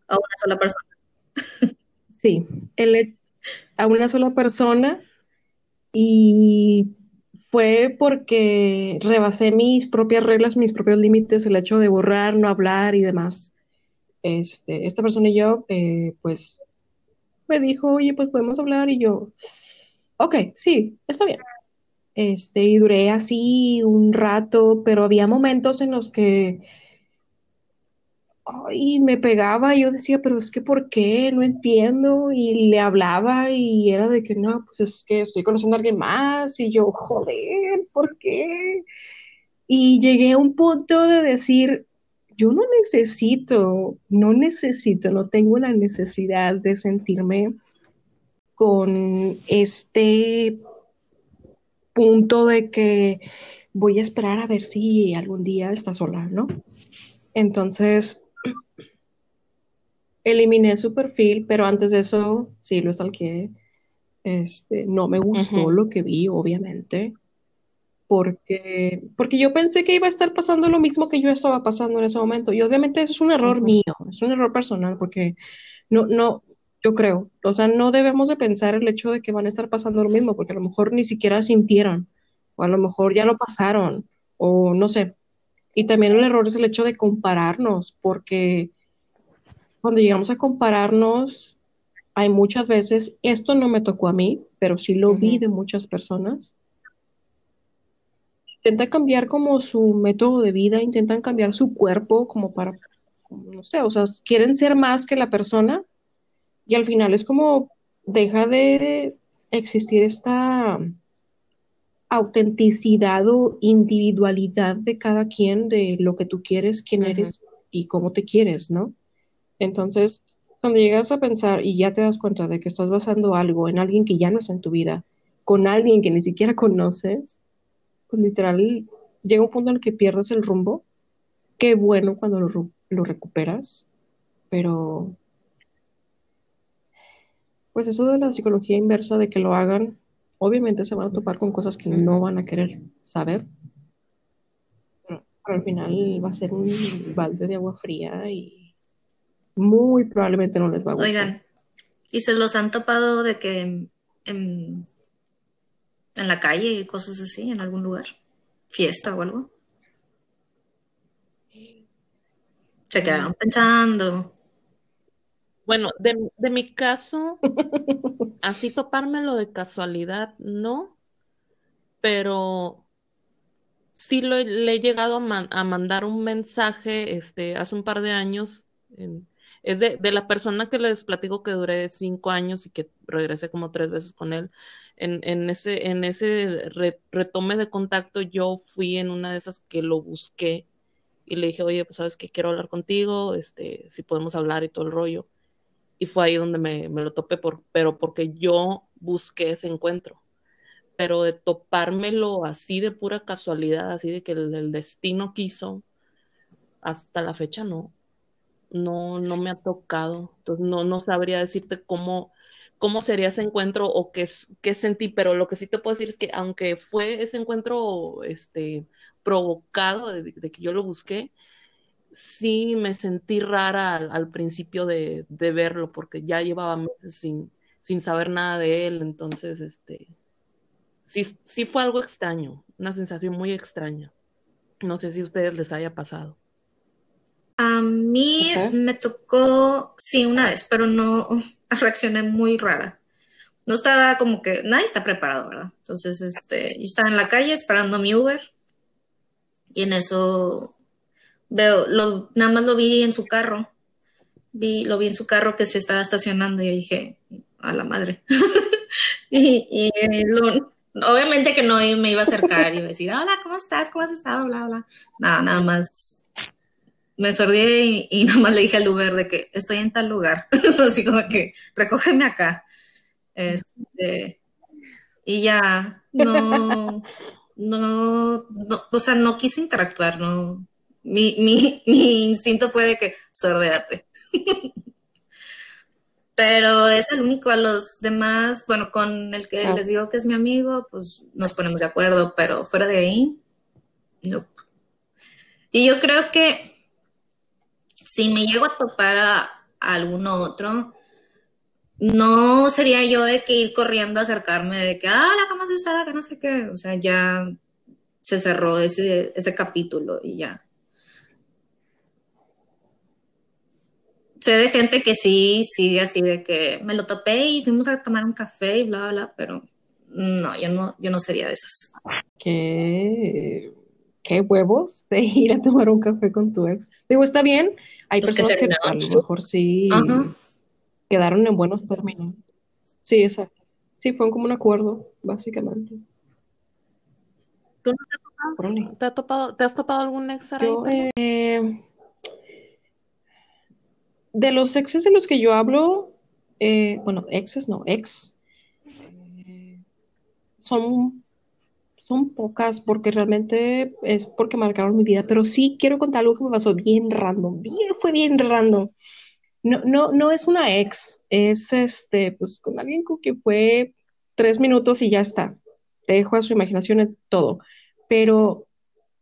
A una sola persona. sí, el a una sola persona y fue porque rebasé mis propias reglas, mis propios límites, el hecho de borrar, no hablar y demás. Este, esta persona y yo, eh, pues, me dijo, oye, pues podemos hablar y yo, ok, sí, está bien. Este, y duré así un rato, pero había momentos en los que, ay, me pegaba y yo decía, pero es que ¿por qué? No entiendo. Y le hablaba y era de que no, pues es que estoy conociendo a alguien más y yo, joder, ¿por qué? Y llegué a un punto de decir, yo no necesito, no necesito, no tengo la necesidad de sentirme con este punto de que voy a esperar a ver si algún día está sola, ¿no? Entonces, eliminé su perfil, pero antes de eso sí lo stalkeé. Este, no me gustó lo que vi, obviamente, porque, porque yo pensé que iba a estar pasando lo mismo que yo estaba pasando en ese momento. Y obviamente eso es un error mío, es un error personal, porque no, no, yo creo, o sea, no debemos de pensar el hecho de que van a estar pasando lo mismo, porque a lo mejor ni siquiera sintieron, o a lo mejor ya lo pasaron, o no sé. Y también el error es el hecho de compararnos, porque cuando llegamos a compararnos, hay muchas veces, esto no me tocó a mí, pero sí lo vi de muchas personas. Intentan cambiar como su método de vida, intentan cambiar su cuerpo como para, no sé, o sea, quieren ser más que la persona y al final es como deja de existir esta autenticidad o individualidad de cada quien de lo que tú quieres, quién eres y cómo te quieres, ¿no? Entonces, cuando llegas a pensar y ya te das cuenta de que estás basando algo en alguien que ya no está en tu vida, con alguien que ni siquiera conoces, pues literal llega un punto en el que pierdes el rumbo. Qué bueno cuando lo, lo recuperas, pero pues eso de la psicología inversa, de que lo hagan, obviamente se van a topar con cosas que no van a querer saber, pero, al final va a ser un balde de agua fría y muy probablemente no les va a gustar. Oigan, ¿Y se los han topado de que en, en, en la calle y cosas así, en algún lugar? ¿Fiesta o algo? Se quedaron pensando. Bueno, de, de mi caso, así topármelo de casualidad, no, pero sí lo, le he llegado a, man- a mandar un mensaje este, hace un par de años. es de, de la persona que les platico que duré cinco años y que regresé como tres veces con él. En, en ese, en ese re- retome de contacto, yo fui en una de esas que lo busqué y le dije, oye, pues sabes que quiero hablar contigo, este, si podemos hablar y todo el rollo. Y fue ahí donde me, me lo topé, por, pero porque yo busqué ese encuentro pero de topármelo así de pura casualidad, así de que el, destino quiso, hasta la fecha no, no, no me ha tocado. Entonces no, no sabría decirte cómo, cómo sería ese encuentro o qué, qué sentí, pero lo que sí te puedo decir es que aunque fue ese encuentro este, provocado de que yo lo busqué, sí me sentí rara al, al principio de, de verlo, porque ya llevaba meses sin, sin saber nada de él, entonces este sí, sí fue algo extraño, una sensación muy extraña. No sé si a ustedes les haya pasado. A mí me tocó, sí, una vez, pero no reaccioné muy rara. No estaba como que, nadie está preparado, ¿verdad? Entonces, este, yo estaba en la calle esperando mi Uber y en eso veo, nada más lo vi en su carro. Vi, lo vi en su carro que se estaba estacionando y dije, a la madre. Y, lo- obviamente que no me iba a acercar y iba a decir, hola, ¿cómo estás? ¿Cómo has estado? Bla, bla. Nada, nada más me sordé y, y nada más le dije al Uber de que estoy en tal lugar. Así como que recógeme acá. Este, y ya, no, no, no, o sea, no quise interactuar, no. Mi, mi, mi instinto fue de que sordéate. Pero es el único, a los demás, bueno, con el que Ah. les digo que es mi amigo, pues nos ponemos de acuerdo, pero fuera de ahí, no. Y yo creo que si me llego a topar a, a alguno otro, no sería yo de que ir corriendo a acercarme, de que, ah, la cama se está, que no sé qué. O sea, ya se cerró ese, ese capítulo y ya. Sé de gente que sí sigue así de que me lo topé y fuimos a tomar un café y bla, bla, bla, pero no, yo no, yo no sería de esas. ¿Qué, qué huevos de ir a tomar un café con tu ex? Digo, está bien. Hay Pues que personas que a lo mejor sí Ajá. quedaron en buenos términos. Sí, exacto. Sí, fue como un acuerdo, básicamente. ¿Tú no te, has topado- te ha topado- te has topado algún ex Yo, perdón? eh, de los exes de los que yo hablo, eh, bueno, exes, no, ex, son, son pocas porque realmente es porque marcaron mi vida, pero sí quiero contar algo que me pasó bien random, bien, fue bien random. No, no, no es una ex, es este, pues con alguien con quien fue tres minutos y ya está. Te dejo a su imaginación en todo. Pero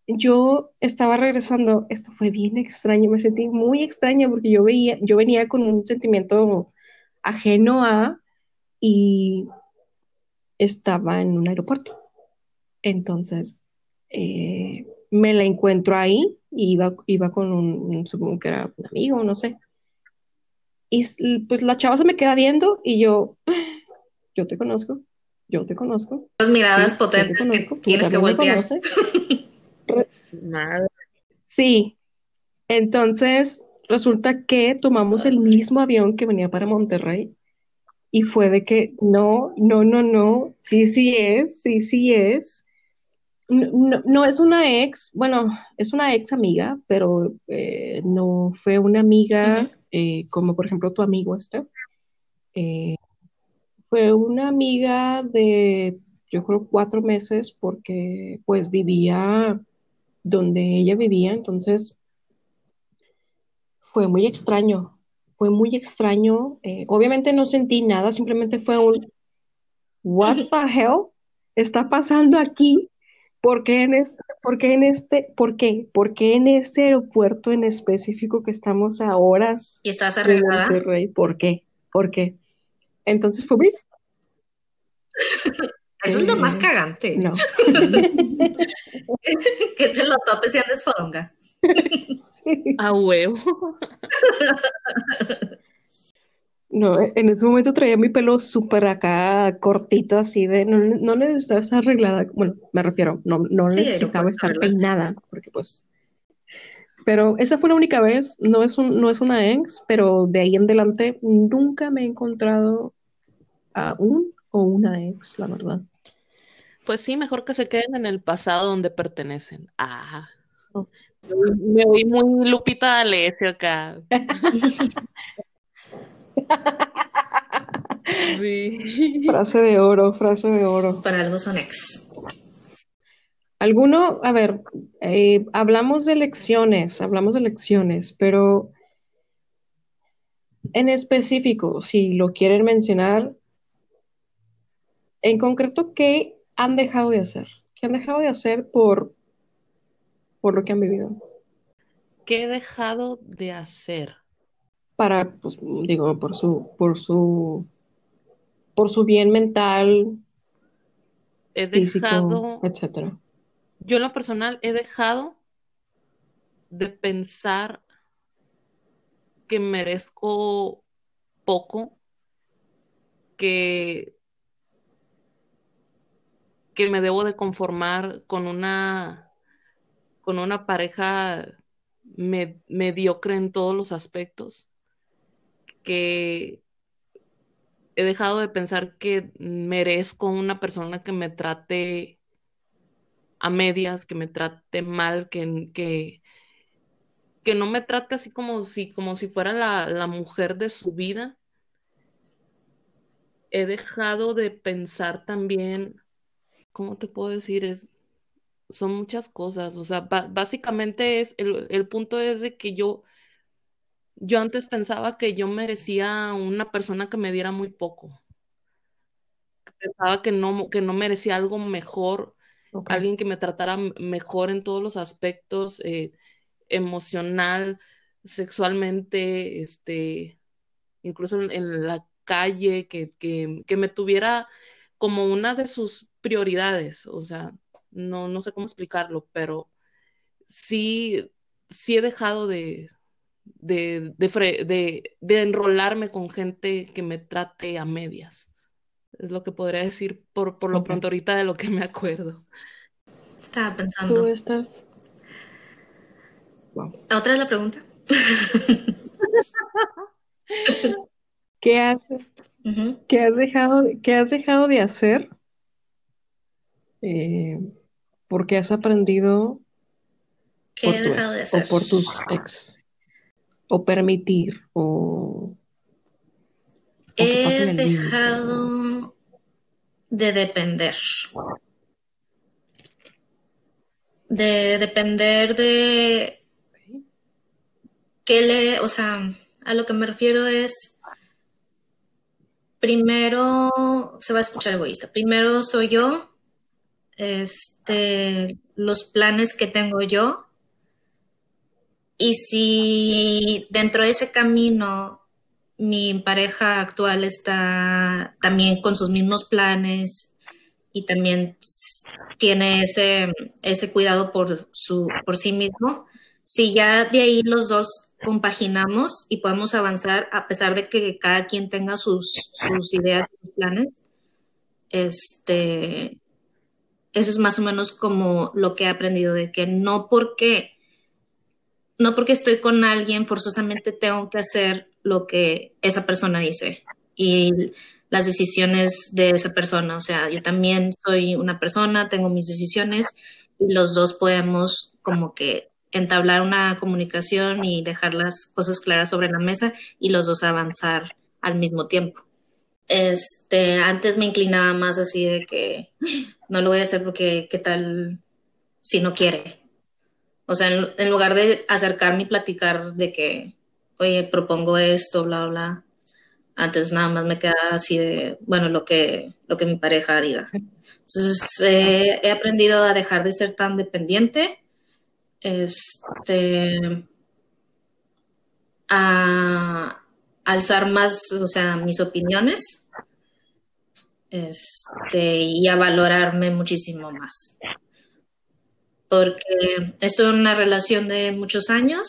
yo estaba regresando, esto fue bien extraño, me sentí muy extraña porque yo veía, yo venía con un sentimiento ajeno a y estaba en un aeropuerto. Entonces, eh, me la encuentro ahí, y iba, iba con un, supongo que era un amigo, no sé. Y pues la chava se me queda viendo y yo, yo te conozco, yo te conozco, Las miradas sí, potentes que tienes que voltear. Sí, entonces resulta que tomamos el mismo avión que venía para Monterrey y fue de que no, no, no, no, sí, sí es, sí, sí es. No, no, es una ex, bueno, es una ex amiga, pero eh, no fue una amiga eh, como por ejemplo tu amigo Steph. Eh, fue una amiga de, yo creo, cuatro meses porque pues vivía donde ella vivía, entonces fue muy extraño, fue muy extraño. Eh, obviamente no sentí nada, simplemente fue un, what the hell está pasando aquí? ¿Por qué en este, por qué en este, por qué? ¿Por qué en este aeropuerto en específico que estamos a horas Y estás arreglada. ¿Por qué? ¿Por qué? Entonces fue. Eso es lo más cagante. No. que te lo topes y andes fodonga. A huevo. No, en ese momento traía mi pelo súper acá cortito, así de, no, no necesitaba estar arreglada, bueno, me refiero, no, no Sí, necesitaba estar peinada, porque pues, pero esa fue la única vez, no es un, no es una ex, pero de ahí en adelante nunca me he encontrado a un o una ex, la verdad. Pues sí, mejor que se queden en el pasado donde pertenecen. Ah. Oh. Me oí muy Lupita D'Alessio acá. Sí. Frase de oro, frase de oro. Para algo son ex. Alguno, a ver, eh, hablamos de elecciones, hablamos de elecciones, pero en específico, si lo quieren mencionar, en concreto, ¿qué han dejado de hacer? ¿Qué han dejado de hacer por, por lo que han vivido? ¿Qué he dejado de hacer? Para, pues, digo, por su, por su, por su bien mental, He físico, dejado, etcétera. yo en lo personal he dejado de pensar que merezco poco, que, que me debo de conformar con una, con una pareja me- mediocre en todos los aspectos, que he dejado de pensar que merezco una persona que me trate a medias, que me trate mal, que, que, que no me trate así como si, como si fuera la, la mujer de su vida. He dejado de pensar también, ¿cómo te puedo decir? Es, son muchas cosas. O sea, básicamente es, el, el punto es de que yo, yo antes pensaba que yo merecía una persona que me diera muy poco. Pensaba que no, que no merecía algo mejor alguien que me tratara mejor en todos los aspectos, eh, emocional, sexualmente, este, incluso en, en la calle, que, que, que me tuviera como una de sus prioridades. O sea, no, no sé cómo explicarlo, pero sí, sí he dejado de, de, de, fre- de, de enrolarme con gente que me trate a medias. Es lo que podría decir por, por lo pronto ahorita de lo que me acuerdo. Estaba ¿Tú, pensando. Wow. ¿Otra es la pregunta? ¿Qué haces? ¿Qué has dejado, qué has dejado de hacer? Eh, porque has aprendido ¿Qué por he dejado de hacer? o por tus ex. O permitir o, o He dejado de depender. De depender de qué le, o sea, a lo que me refiero es, primero, se va a escuchar egoísta, primero soy yo, este, los planes que tengo yo, y si dentro de ese camino mi pareja actual está también con sus mismos planes y también tiene ese, ese cuidado por, su, por sí mismo, si ya de ahí los dos compaginamos y podemos avanzar a pesar de que cada quien tenga sus, sus ideas sus planes, este, eso es más o menos como lo que he aprendido de que no porque no porque estoy con alguien forzosamente tengo que hacer lo que esa persona dice y las decisiones de esa persona. O sea, yo también soy una persona, tengo mis decisiones y los dos podemos como que entablar una comunicación y dejar las cosas claras sobre la mesa y los dos avanzar al mismo tiempo. Este, antes me inclinaba más así de que no lo voy a hacer porque qué tal si no quiere. O sea, en, en lugar de acercarme y platicar de que, oye, propongo esto, bla, bla, antes nada más me quedaba así de, bueno, lo que, lo que mi pareja diga. Entonces, eh, he aprendido a dejar de ser tan dependiente, este, a alzar más, o sea, mis opiniones este, y a valorarme muchísimo más. Porque es una relación de muchos años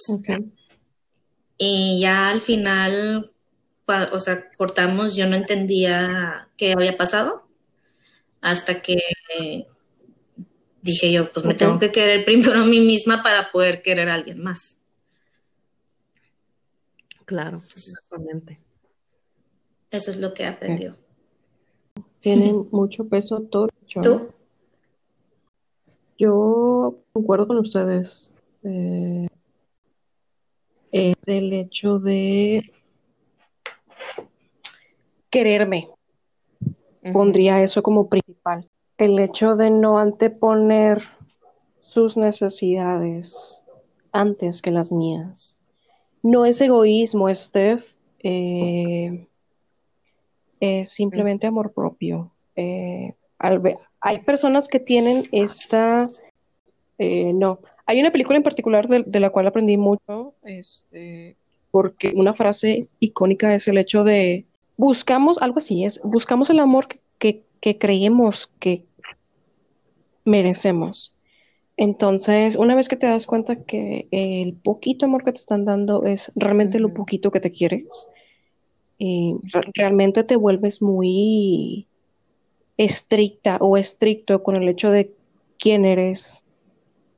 y ya al final, o sea, cortamos, yo no entendía qué había pasado hasta que dije yo, pues me tengo que querer primero a mí misma para poder querer a alguien más. Claro, exactamente. Eso es lo que aprendió. Tiene mucho peso todo. ¿Tú? Yo concuerdo con ustedes. Eh, es el hecho de quererme. Pondría eso como principal. El hecho de no anteponer sus necesidades antes que las mías. No es egoísmo, Steph. Eh, es simplemente amor propio. Eh, hay personas que tienen esta... Eh, no, hay una película en particular de, la cual aprendí mucho, este, porque una frase icónica es el hecho de buscamos, algo así es, buscamos el amor que creemos que merecemos. Entonces, una vez que te das cuenta que el poquito amor que te están dando es realmente lo poquito que te quieres, y realmente te vuelves muy estricta o estricto con el hecho de quién eres,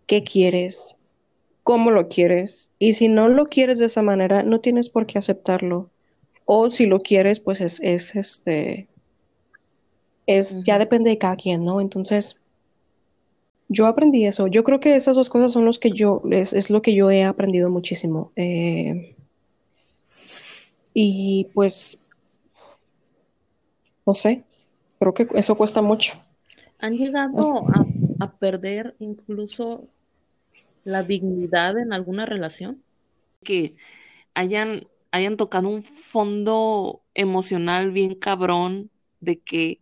qué quieres, cómo lo quieres. Y si no lo quieres de esa manera, no tienes por qué aceptarlo. O si lo quieres, pues es, es este, es, ya depende de cada quien, ¿no? Entonces, yo aprendí eso. Yo creo que esas dos cosas son los que yo, es, es lo que yo he aprendido muchísimo. Eh, y pues, no sé, creo que eso cuesta mucho. ¿Han llegado a, a perder incluso la dignidad en alguna relación? Que hayan, hayan tocado un fondo emocional bien cabrón de que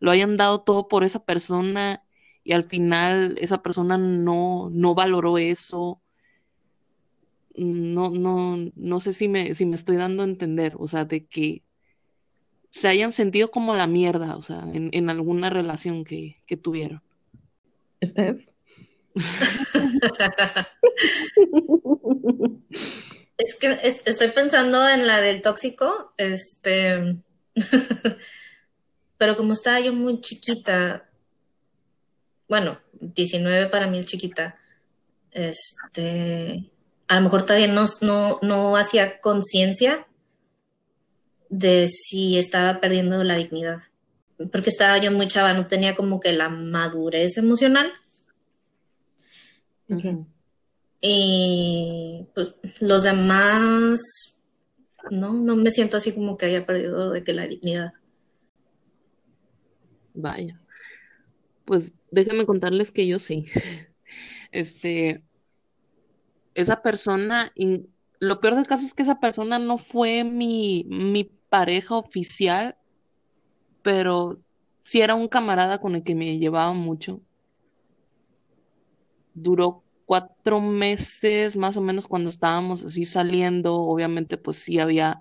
lo hayan dado todo por esa persona y al final esa persona no, no valoró eso. No, no, no sé si me, si me estoy dando a entender, o sea, de que se hayan sentido como la mierda, o sea, en, en alguna relación que, que tuvieron. Steph. es que estoy pensando en la del tóxico, este, pero como estaba yo muy chiquita, bueno, 19 para mí es chiquita, este, a lo mejor todavía no, no, no hacía conciencia de si estaba perdiendo la dignidad, porque estaba yo muy chava, no tenía como que la madurez emocional. Y pues los demás, no, no me siento así como que haya perdido de que la dignidad. Vaya. Pues déjenme contarles que yo sí. Este, esa persona, lo peor del caso es que esa persona no fue mi, mi pareja oficial, pero sí era un camarada con el que me llevaba mucho. Duró cuatro meses más o menos cuando estábamos así saliendo, obviamente pues sí había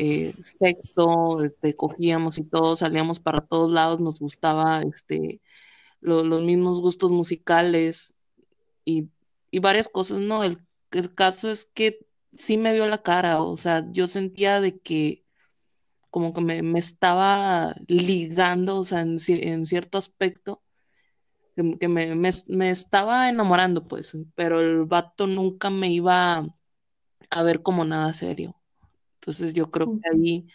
eh, sexo, este, cogíamos y todo, salíamos para todos lados, nos gustaba este, los mismos gustos musicales y, varias cosas, ¿no? El, caso es que sí me vio la cara, o sea, yo sentía de que como que me, estaba ligando, o sea, en, cierto aspecto, que, me, me, estaba enamorando, pues, pero el vato nunca me iba a ver como nada serio. Entonces yo creo que ahí,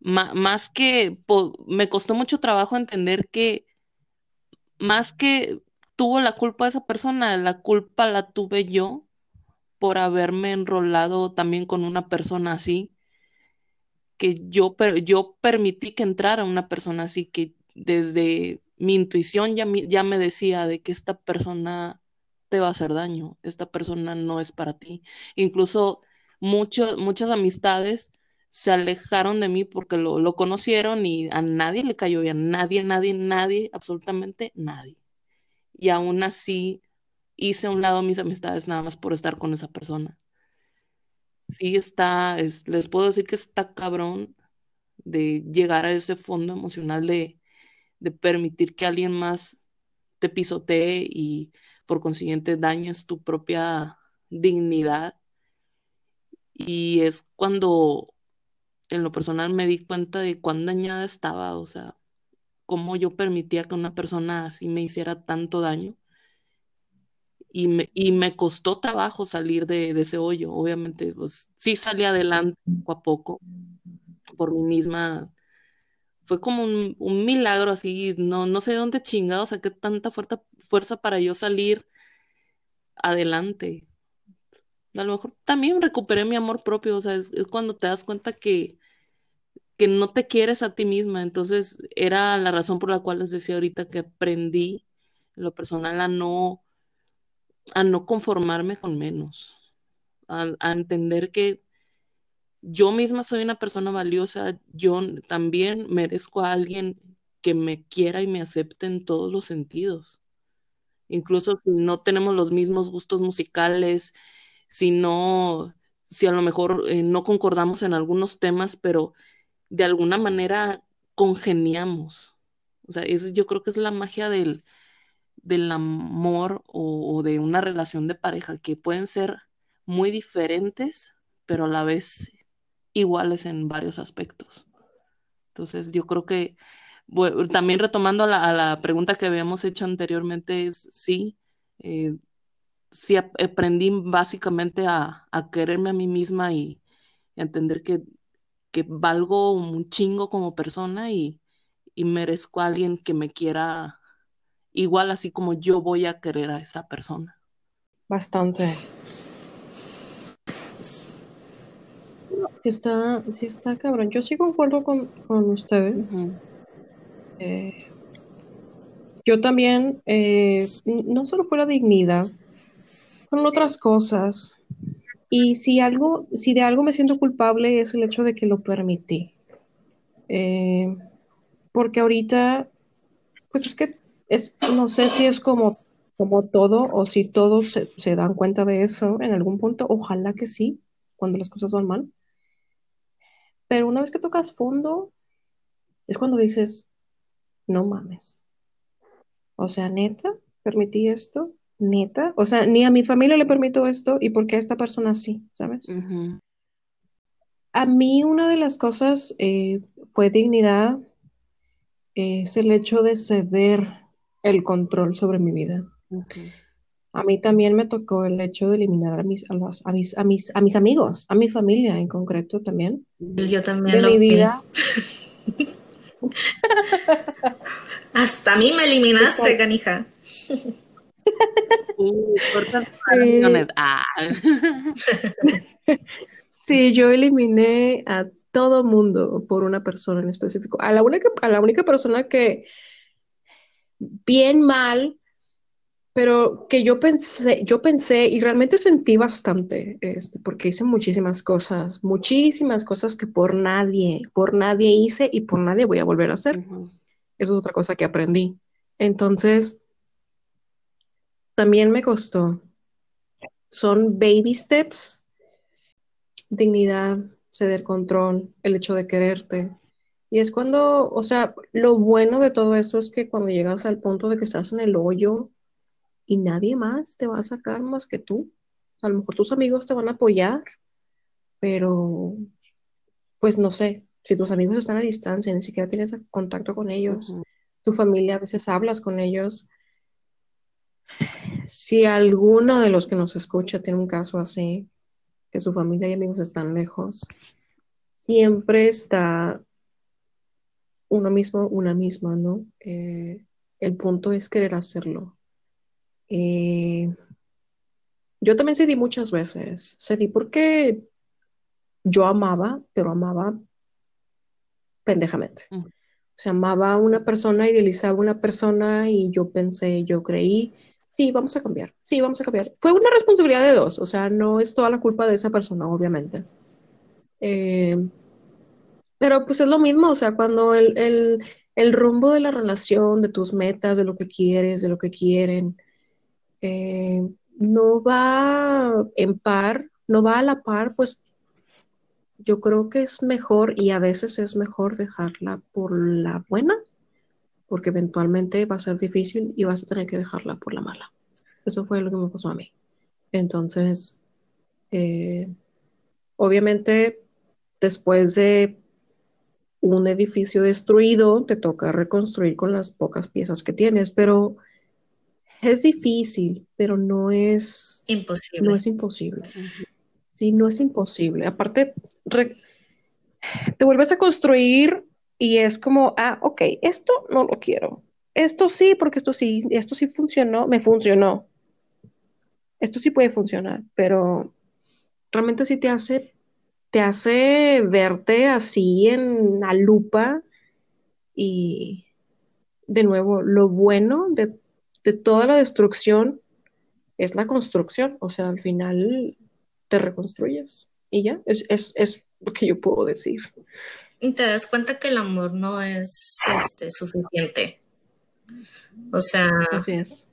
más que, me costó mucho trabajo entender que más que tuvo la culpa esa persona, la culpa la tuve yo por haberme enrolado también con una persona así, que yo, yo permití que entrara una persona así, que desde mi intuición ya, ya me decía de que esta persona te va a hacer daño, esta persona no es para ti. Incluso muchas amistades se alejaron de mí porque lo, conocieron y a nadie le cayó bien, nadie, nadie, nadie, absolutamente nadie. Y aún así hice a un lado mis amistades nada más por estar con esa persona. Sí está, les puedo decir que está cabrón de llegar a ese fondo emocional de, de permitir que alguien más te pisotee y por consiguiente dañes tu propia dignidad. Y es cuando en lo personal me di cuenta de cuán dañada estaba, o sea, cómo yo permitía que una persona así me hiciera tanto daño. Y me, y me costó trabajo salir de, ese hoyo, obviamente, pues sí salí adelante poco a poco por mí misma. Fue como un, milagro así, no, no sé de dónde chingado saqué tanta fuerza, fuerza para yo salir adelante. A lo mejor también recuperé mi amor propio, o sea, es cuando te das cuenta que, que no te quieres a ti misma. Entonces era la razón por la cual les decía ahorita que aprendí en lo personal a no, a no conformarme con menos, a, entender que yo misma soy una persona valiosa, yo también merezco a alguien que me quiera y me acepte en todos los sentidos. Incluso si no tenemos los mismos gustos musicales, si no, si a lo mejor eh, no concordamos en algunos temas, pero de alguna manera congeniamos. O sea, yo creo que es la magia del, del amor o, de una relación de pareja, que pueden ser muy diferentes, pero a la vez iguales en varios aspectos. Entonces, yo creo que también retomando a la, pregunta que habíamos hecho anteriormente, es sí, eh, sí aprendí básicamente a, quererme a mí misma y, y entender que que valgo un chingo como persona y, merezco a alguien que me quiera igual así como yo voy a querer a esa persona. Bastante. está, sí está cabrón. Yo sí concuerdo con, ustedes. Eh, yo también, eh, no solo fue la dignidad, con otras cosas. Y si algo, si de algo me siento culpable es el hecho de que lo permití. Eh, porque ahorita, pues es que es, no sé si es como, como todo o si todos se, dan cuenta de eso en algún punto. Ojalá que sí, cuando las cosas van mal. Pero una vez que tocas fondo, es cuando dices, no mames. O sea, neta, permití esto neta, o sea, ni a mi familia le permito esto y por qué a esta persona sí, ¿sabes? A mí una de las cosas eh, fue dignidad, es el hecho de ceder el control sobre mi vida. A mí también me tocó el hecho de eliminar a mis, a, a, mis, a, mis, a mis amigos, a mi familia en concreto también. Yo también. De mi vida. Hasta a mí me eliminaste, canija. Uh, ah. sí, yo eliminé a todo mundo por una persona en específico. A la única, a la única persona que bien mal, pero que yo pensé, yo pensé y realmente sentí bastante, este, porque hice muchísimas cosas, muchísimas cosas que por nadie, por nadie hice y por nadie voy a volver a hacer. Eso es otra cosa que aprendí. Entonces, también me costó. Son baby steps, dignidad, ceder control, el hecho de quererte. Y es cuando, o sea, lo bueno de todo eso es que cuando llegas al punto de que estás en el hoyo y nadie más te va a sacar más que tú, a lo mejor tus amigos te van a apoyar, pero pues no sé, si tus amigos están a distancia, ni siquiera tienes contacto con ellos, tu familia a veces hablas con ellos, si alguno de los que nos escucha tiene un caso así, que su familia y amigos están lejos, siempre está uno mismo, una misma, ¿no? Eh, el punto es querer hacerlo. Eh, yo también cedí muchas veces. Cedí porque yo amaba, pero amaba pendejamente. Mm. O sea, amaba a una persona, idealizaba a una persona y yo pensé, yo creí sí, vamos a cambiar, sí, vamos a cambiar. Fue una responsabilidad de dos, o sea, no es toda la culpa de esa persona, obviamente. Eh, pero pues es lo mismo, o sea, cuando el, rumbo de la relación, de tus metas, de lo que quieres, de lo que quieren, eh, no va en par, no va a la par, pues yo creo que es mejor y a veces es mejor dejarla por la buena, porque eventualmente va a ser difícil y vas a tener que dejarla por la mala. Eso fue lo que me pasó a mí. Entonces, eh, obviamente, después de un edificio destruido, te toca reconstruir con las pocas piezas que tienes, pero es difícil, pero no es imposible. No es imposible. Sí, no es imposible. Aparte, te vuelves a construir y es como, ah, ok, esto no lo quiero. Esto sí, porque esto sí, esto sí funcionó, me funcionó. Esto sí puede funcionar, pero realmente sí te hace, te hace verte así en la lupa y de nuevo, lo bueno de, de toda la destrucción es la construcción, o sea, al final te reconstruyes y ya, es, es, es lo que yo puedo decir. Y te das cuenta que el amor no es este, suficiente. O sea, Así es.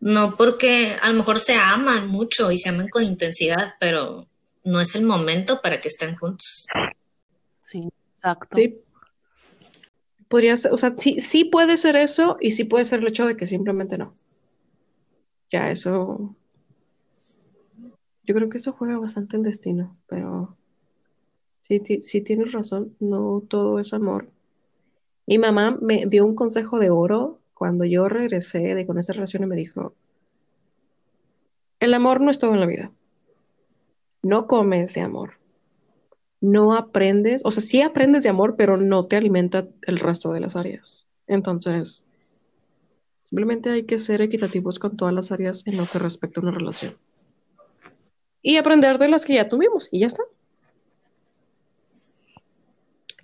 no porque a lo mejor se aman mucho y se aman con intensidad, pero no es el momento para que estén juntos. Sí, exacto. Sí. Podría ser, o sea, sí, sí puede ser eso y sí puede ser el hecho de que simplemente no. Ya, eso. Yo creo que eso juega bastante en destino, pero sí, sí tienes razón, no todo es amor. Mi mamá me dio un consejo de oro cuando yo regresé de con esa relación y me dijo, el amor no es todo en la vida. No comes de amor. No aprendes, o sea, sí aprendes de amor, pero no te alimenta el resto de las áreas. Entonces, simplemente hay que ser equitativos con todas las áreas en lo que respecta a una relación. Y aprender de las que ya tuvimos, y ya está.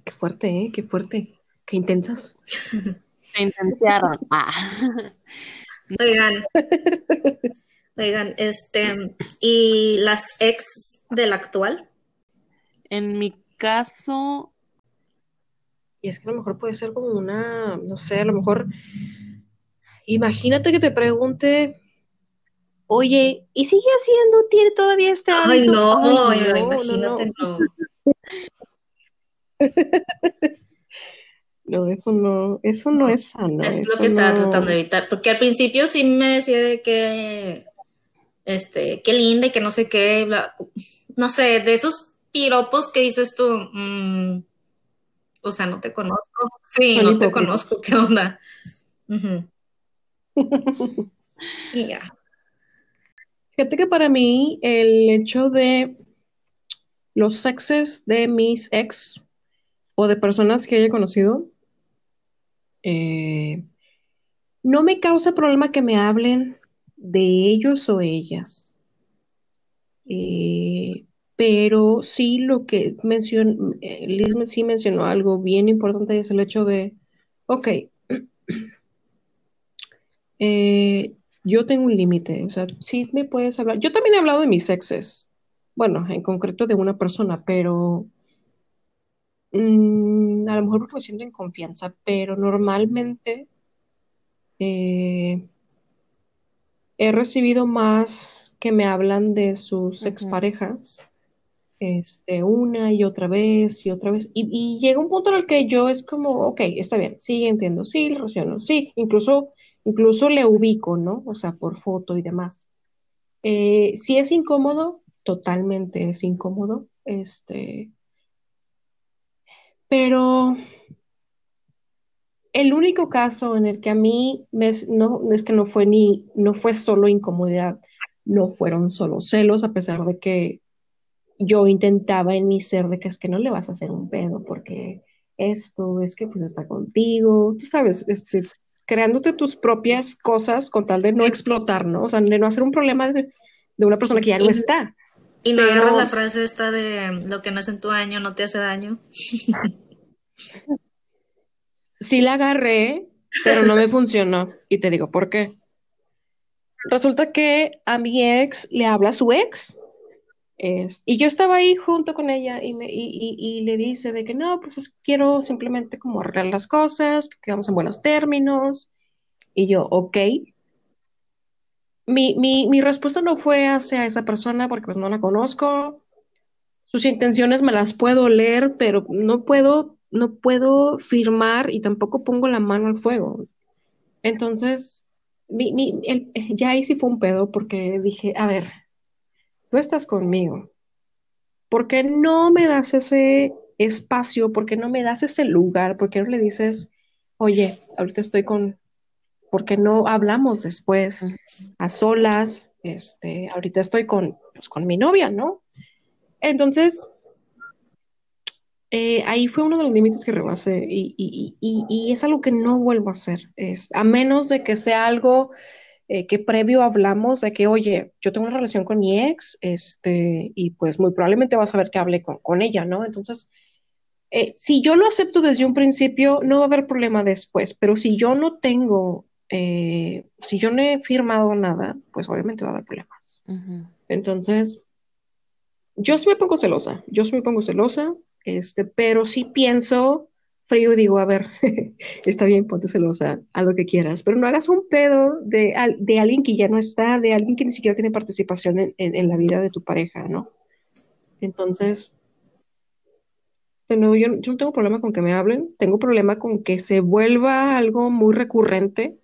Qué fuerte, ¿eh? Qué fuerte. Qué intensas. Se intentaron. Ah. Oigan, oigan, este, ¿y las ex del actual? En mi caso, Y es que a lo mejor puede ser como una, no sé, a lo mejor, imagínate que te pregunte, oye, ¿y sigue haciendo, tiene todavía este Ay, no, no, imagínate, no. no. No, eso no, eso no es sano. Es lo que estaba no- tratando de evitar, porque al principio sí me decía de que, este, qué linda y que no sé qué, bla- no sé, de esos piropos que dices tú, mm, o sea, no te conozco, sí, Son no te conozco, ¿qué onda? Y ya, Fíjate que para mí el hecho de los sexes de mis ex o de personas que haya conocido, eh, no me causa problema que me hablen de ellos o ellas. Eh, pero sí lo que mencionó, Liz me- sí mencionó algo bien importante, es el hecho de, ok, eh, yo tengo un límite, o sea, sí me puedes hablar. Yo también he hablado de mis exes, bueno, en concreto de una persona, pero mm, a lo mejor porque me siento en confianza, pero normalmente eh, he recibido más que me hablan de sus exparejas, este, una y otra vez y otra vez, y, y llega un punto en el que yo es como, ok, está bien, sí, entiendo, sí, lo relaciono, sí, incluso, incluso le ubico, ¿no? O sea, por foto y demás. Eh, si es incómodo, totalmente es incómodo, este, pero el único caso en el que a mí me, no, es que no fue ni, no fue solo incomodidad, no fueron solo celos, a pesar de que yo intentaba en mi ser de que es que no le vas a hacer un pedo porque esto es que pues está contigo, tú sabes, este, creándote tus propias cosas con tal de no explotar, ¿no? O sea, de no hacer un problema de, de una persona que ya no está. y no Pero- agarras la frase esta de lo que no es en tu año no te hace daño. Sí la agarré, pero no me funcionó. Y te digo, ¿por qué? Resulta que a mi ex le habla su ex. y yo estaba ahí junto con ella y, me, y, y- le dice de que no, pues quiero simplemente como arreglar las cosas, que quedamos en buenos términos. Y yo, ok. Mi, mi, mi respuesta no fue hacia esa persona porque pues no la conozco. sus intenciones me las puedo leer, pero no puedo, no puedo firmar y tampoco pongo la mano al fuego. Entonces, mi, mi, el- ya ahí sí fue un pedo porque dije, a ver, tú estás conmigo. ¿Por qué no me das ese espacio? ¿Por qué no me das ese lugar? ¿Por qué no le dices, oye, ahorita estoy con, ¿por qué no hablamos después a solas? Este, ahorita estoy con, pues, con mi novia, ¿no? Entonces, eh, ahí fue uno de los límites que rebasé y, y- y- y es algo que no vuelvo a hacer, es, a menos de que sea algo eh, que previo hablamos de que, oye, yo tengo una relación con mi ex, este, y pues muy probablemente vas a ver que hable con, con ella, ¿no? Entonces, eh, si yo lo acepto desde un principio, no va a haber problema después, pero si yo no tengo, si yo no he firmado nada, pues obviamente va a haber problemas. Entonces, yo sí me pongo celosa, yo sí me pongo celosa, este, pero sí pienso frío digo, a ver, está bien, ponte celosa, haz lo que quieras, pero no hagas un pedo de, de alguien que ya no está, de alguien que ni siquiera tiene participación en, en- la vida de tu pareja, ¿no? Entonces, de yo, no tengo problema con que me hablen, tengo problema con que se vuelva algo muy recurrente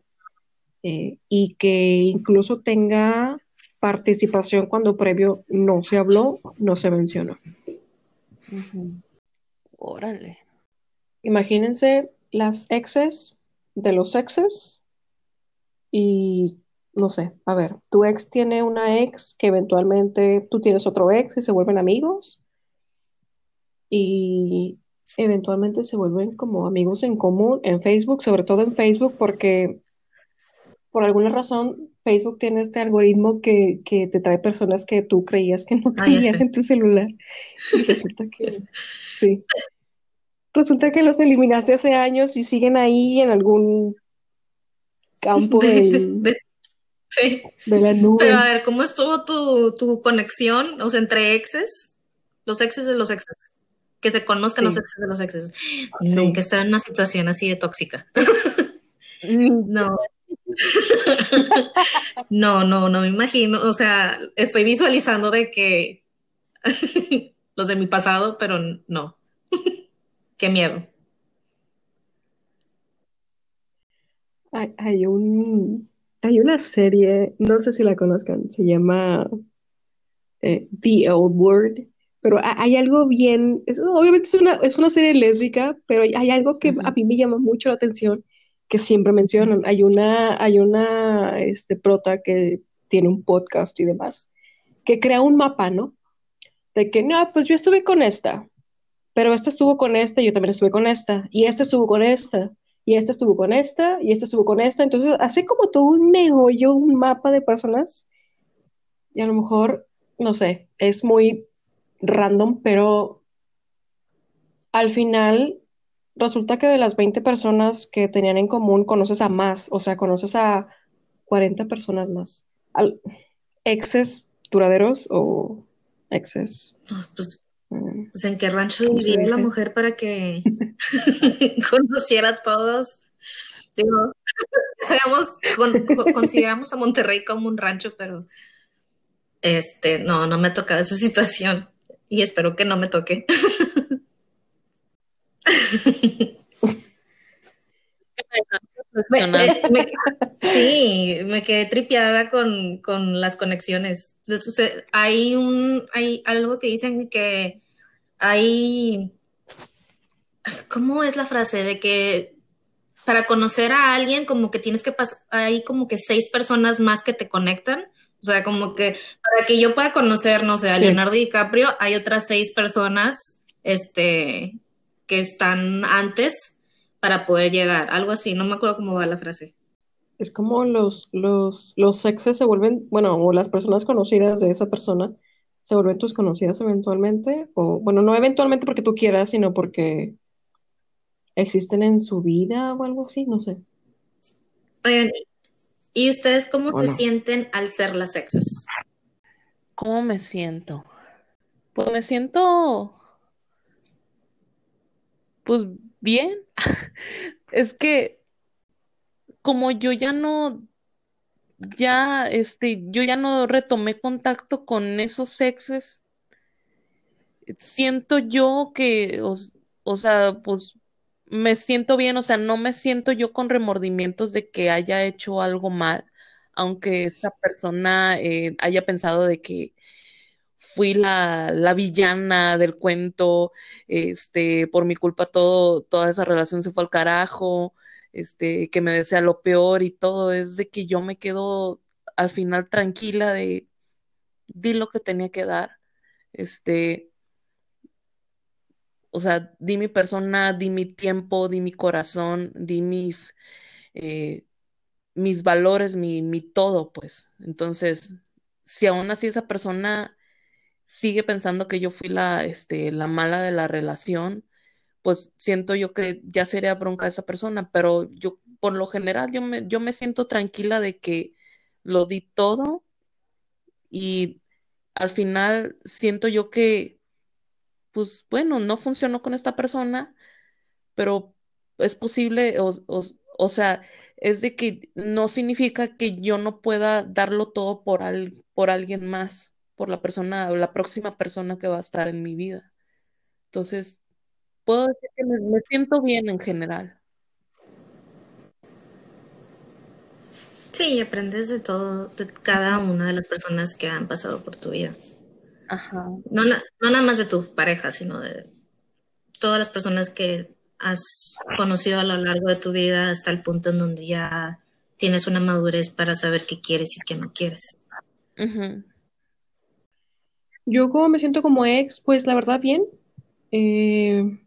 eh, y que incluso tenga participación cuando previo no se habló, no se mencionó. Órale. Imagínense las exes de los exes y no sé, a ver, tu ex tiene una ex que eventualmente tú tienes otro ex y se vuelven amigos y eventualmente se vuelven como amigos en común en Facebook, sobre todo en Facebook porque por alguna razón Facebook tiene este algoritmo que, que te trae personas que tú creías que no Ah, tenías sé. en tu celular y resulta que sí. Resulta que los eliminaste hace años y siguen ahí en algún campo De- del- de- sí. de la nube. Pero a ver, ¿cómo estuvo tu, tu conexión, o sea, entre exes? Los exes de los exes. Que se conozcan los exes de los exes. Sí. Nunca he estado en una situación así de tóxica. No. No, no, no me imagino. O sea, estoy visualizando de que los de mi pasado, pero no. Qué miedo. Hay, hay un, hay una serie, no sé si la conozcan, se llama eh, The Old World, pero ha- hay algo bien, es- obviamente es una, es una serie lésbica, pero hay, algo que a mí me llama mucho la atención, que siempre mencionan. Hay una, hay una este, prota que tiene un podcast y demás, que crea un mapa, ¿no? De que, no, pues yo estuve con esta, pero esta estuvo con esta, yo también estuve con esta, y esta estuvo con esta, y esta estuvo con esta, y esta estuvo con esta. Entonces, hace como todo un meollo, un mapa de personas, y a lo mejor, no sé, es muy random, pero al final resulta que de las 20 personas que tenían en común, conoces a más, o sea, conoces a 40 personas más. Al- exes duraderos o exes. Ah, Pues, mm, pues, en qué rancho ¿Cómo se vivía la mujer para que conociera a todos. Digo, sabemos, con- con- consideramos a Monterrey como un rancho, pero este, no, no me ha tocado esa situación y espero que no me toque. Me- Reflexionar. es- me- sí, me quedé tripiada con, con las conexiones. Hay un, hay algo que dicen que hay, ¿cómo es la frase? De que para conocer a alguien como que tienes que pasar, hay como que seis personas más que te conectan. O sea, como que para que yo pueda conocer, no sé, a Sí. Leonardo DiCaprio, hay otras seis personas, este, que están antes para poder llegar. Algo así, no me acuerdo cómo va la frase. Es como los, los, los exes se vuelven, bueno, o las personas conocidas de esa persona se vuelven tus conocidas eventualmente, o bueno, no eventualmente porque tú quieras, sino porque existen en su vida o algo así, no sé. Oigan, ¿y ustedes cómo se Bueno. sienten al ser las exes? ¿Cómo me siento? Pues me siento, pues bien. Es que como yo ya no, ya, este, yo ya no retomé contacto con esos exes, siento yo que, o, sea, pues me siento bien, o sea, no me siento yo con remordimientos de que haya hecho algo mal, aunque esa persona eh, haya pensado de que fui la, la, villana del cuento, este, por mi culpa todo, toda esa relación se fue al carajo, este, que me desea lo peor y todo, es de que yo me quedo al final tranquila de di lo que tenía que dar, este, o sea, di mi persona, di mi tiempo, di mi corazón, di mis, eh, mis valores, mi, mi todo, pues. Entonces, si aún así esa persona sigue pensando que yo fui la, este, la mala de la relación, pues siento yo que ya sería bronca esa persona, pero yo, por lo general, yo me, yo me siento tranquila de que lo di todo y al final siento yo que, pues bueno, no funcionó con esta persona, pero es posible, o, o, sea, es de que no significa que yo no pueda darlo todo por, al, por alguien más, por la persona, la próxima persona que va a estar en mi vida. Entonces, puedo decir que me siento bien en general. Sí, aprendes de todo, de cada una de las personas que han pasado por tu vida. Ajá. No, no nada más de tu pareja, sino de todas las personas que has conocido a lo largo de tu vida hasta el punto en donde ya tienes una madurez para saber qué quieres y qué no quieres. Yo como me siento como ex, pues la verdad bien. Eh,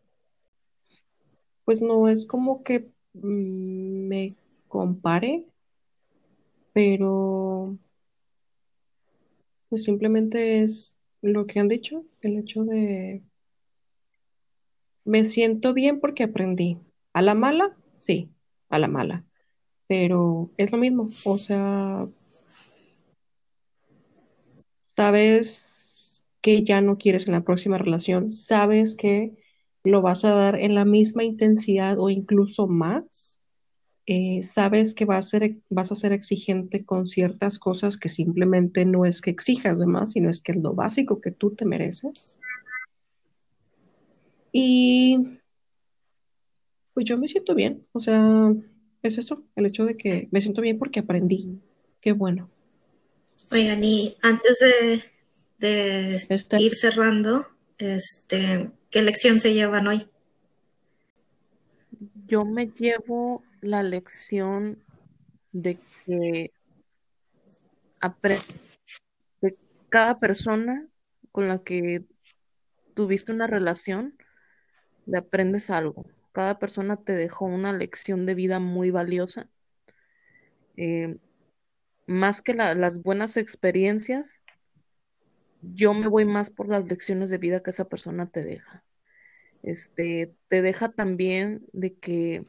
pues no es como que mm, me compare pero pues simplemente es lo que han dicho, el hecho de me siento bien porque aprendí. A la mala, sí, a la mala, pero es lo mismo, o sea, sabes que ya no quieres en la próxima relación, sabes que lo vas a dar en la misma intensidad o incluso más eh, sabes que vas a, ser, vas a ser exigente con ciertas cosas que simplemente no es que exijas de más, sino es que es lo básico que tú te mereces. Y pues yo me siento bien, o sea, es eso, el hecho de que me siento bien porque aprendí. Qué bueno. Oigan, y antes de, de este ir cerrando, este, ¿qué lección se llevan hoy? Yo me llevo la lección de que de cada persona con la que tuviste una relación, le aprendes algo. Cada persona te dejó una lección de vida muy valiosa. Eh, más que las buenas experiencias, yo me voy más por las lecciones de vida que esa persona te deja. Este, te deja también de que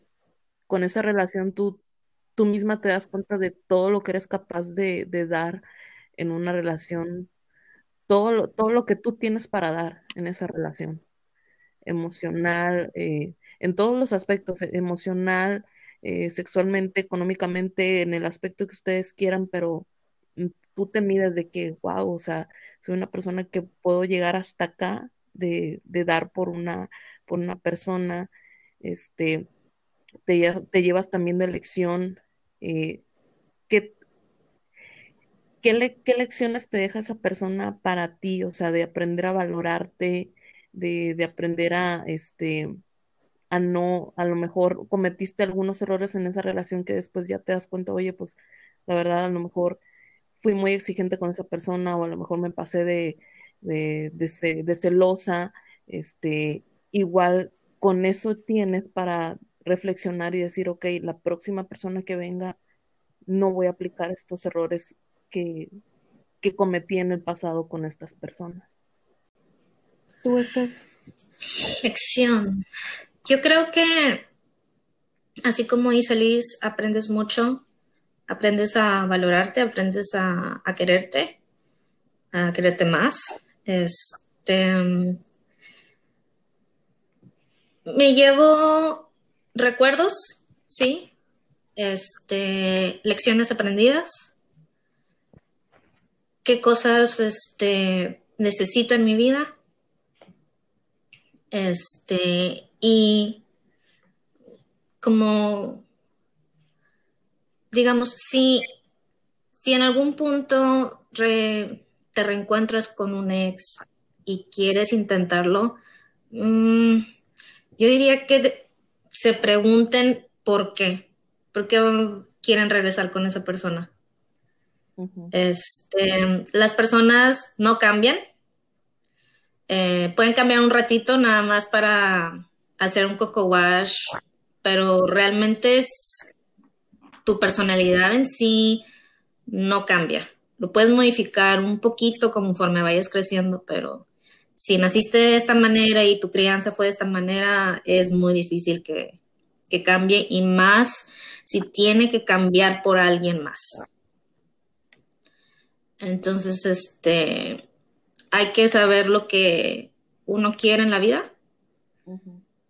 con esa relación tú, tú misma te das cuenta de todo lo que eres capaz de, dar en una relación, todo lo, todo lo que tú tienes para dar en esa relación emocional, eh, en todos los aspectos, eh, emocional, eh, sexualmente, económicamente, en el aspecto que ustedes quieran, pero tú te mides de que, wow, o sea, soy una persona que puedo llegar hasta acá de, de dar por una, por una persona, este, te, llevas también de lección. Eh, ¿qué, qué, lecciones te deja esa persona para ti? O sea, de aprender a valorarte, de, de aprender a, este, a no, a lo mejor cometiste algunos errores en esa relación que después ya te das cuenta, oye, pues la verdad a lo mejor fui muy exigente con esa persona o a lo mejor me pasé de, de, de, de celosa, este, igual con eso tienes para reflexionar y decir, ok, la próxima persona que venga, no voy a aplicar estos errores que, que cometí en el pasado con estas personas. ¿Tú, estás? Lección. Yo creo que, así como dice Liz, aprendes mucho, aprendes a valorarte, aprendes a, quererte, a quererte más. Este, me llevo recuerdos, sí. Este, lecciones aprendidas. ¿Qué cosas este, necesito en mi vida? Este, y como, digamos, si, si en algún punto te reencuentras con un ex y quieres intentarlo, mm, yo diría que se pregunten por qué, por qué quieren regresar con esa persona. este, las personas no cambian, eh, pueden cambiar un ratito nada más para hacer un coco wash, pero realmente es tu personalidad en sí no cambia. Lo puedes modificar un poquito conforme vayas creciendo, pero si naciste de esta manera y tu crianza fue de esta manera, es muy difícil que, que cambie y más si tiene que cambiar por alguien más. Entonces, este, hay que saber lo que uno quiere en la vida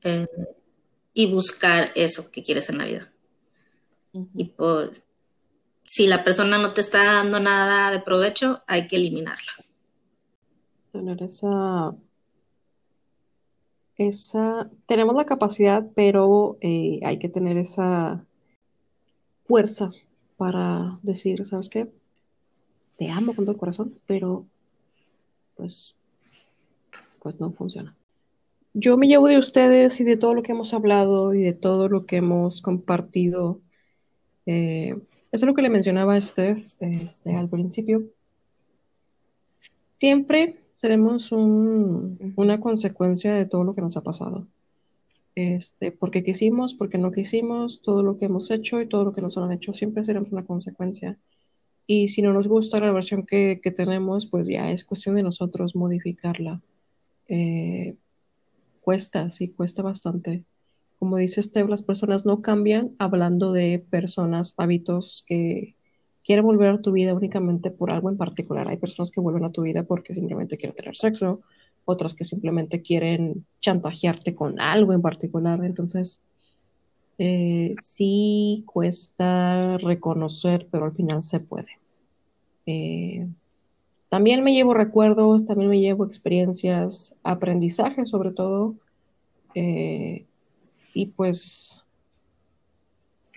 eh, y buscar eso que quieres en la vida. Y por, si la persona no te está dando nada de provecho, hay que eliminarla. Tener esa, esa, tenemos la capacidad, pero eh, hay que tener esa fuerza para decir, ¿sabes qué? Te amo con todo el corazón, pero pues, pues no funciona. Yo me llevo de ustedes y de todo lo que hemos hablado y de todo lo que hemos compartido. Eh, es lo que le mencionaba a Steph este, al principio. Siempre seremos una consecuencia de todo lo que nos ha pasado. Este, porque quisimos, porque no quisimos, todo lo que hemos hecho y todo lo que nos han hecho, siempre seremos una consecuencia. Y si no nos gusta la versión que, tenemos, pues ya es cuestión de nosotros modificarla. Eh, cuesta, sí, cuesta bastante. Como dice Steve, las personas no cambian hablando de personas, hábitos que quieren volver a tu vida únicamente por algo en particular. Hay personas que vuelven a tu vida porque simplemente quieren tener sexo, otras que simplemente quieren chantajearte con algo en particular. Entonces, eh, sí cuesta reconocer, pero al final se puede. Eh, también me llevo recuerdos, también me llevo experiencias, aprendizaje sobre todo, eh, y pues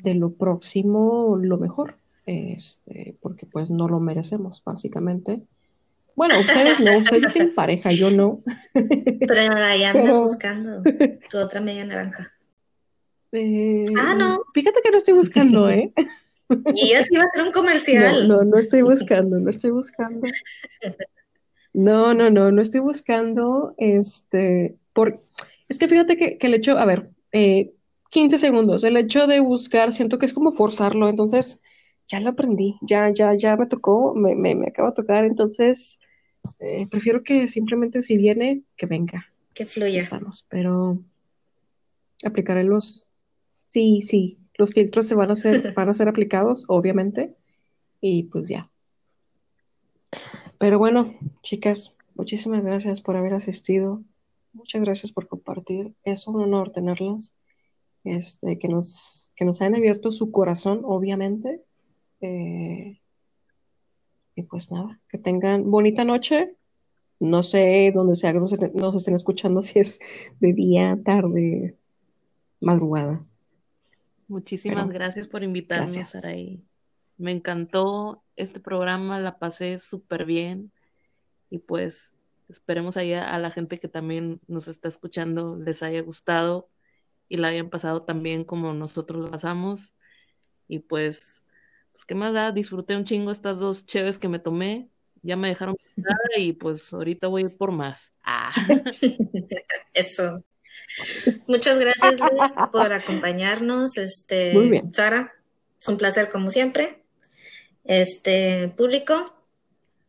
de lo próximo lo mejor, este, porque pues no lo merecemos básicamente. Bueno, ustedes no, ustedes tienen pareja, yo no. Pero ahí andas buscando tu otra media naranja. Eh, ah, no. Fíjate que no estoy buscando, ¿eh? Y ya te iba a hacer un comercial. No, no, estoy buscando, no estoy buscando. No, no, no, no estoy buscando. Este, por, es que fíjate que, el hecho, a ver, eh, 15 segundos, el hecho de buscar, siento que es como forzarlo, entonces ya lo aprendí, ya, ya, ya me tocó, me, me, me acaba de tocar, entonces eh, prefiero que simplemente si viene, que venga. Que fluya. Estamos, pero aplicaré los Sí, sí, los filtros se van a hacer, van a ser aplicados, obviamente, y pues ya. Pero bueno, chicas, muchísimas gracias por haber asistido. Muchas gracias por compartir. Es un honor tenerlas. Este, que nos, que nos hayan abierto su corazón, obviamente. Eh, y pues nada, que tengan bonita noche. No sé dónde sea que nos, nos estén escuchando, si es de día, tarde, madrugada. Muchísimas gracias por invitarme, Saraí. Me encantó este programa, la pasé súper bien y pues esperemos ahí a, la gente que también nos está escuchando les haya gustado y la hayan pasado también como nosotros lo pasamos. Y pues, pues qué más da, disfruté un chingo estas dos cheves que me tomé, ya me dejaron y pues ahorita voy a ir por más. Ah. Eso. Muchas gracias, Liz, por acompañarnos. Este, Muy bien. Sara, es un placer como siempre. Este público,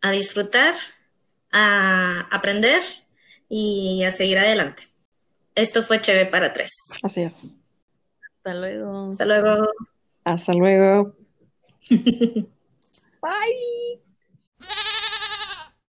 a disfrutar, a aprender y a seguir adelante. Esto fue Cheve para tres. Así es. Hasta luego. Hasta luego. Hasta luego. Bye.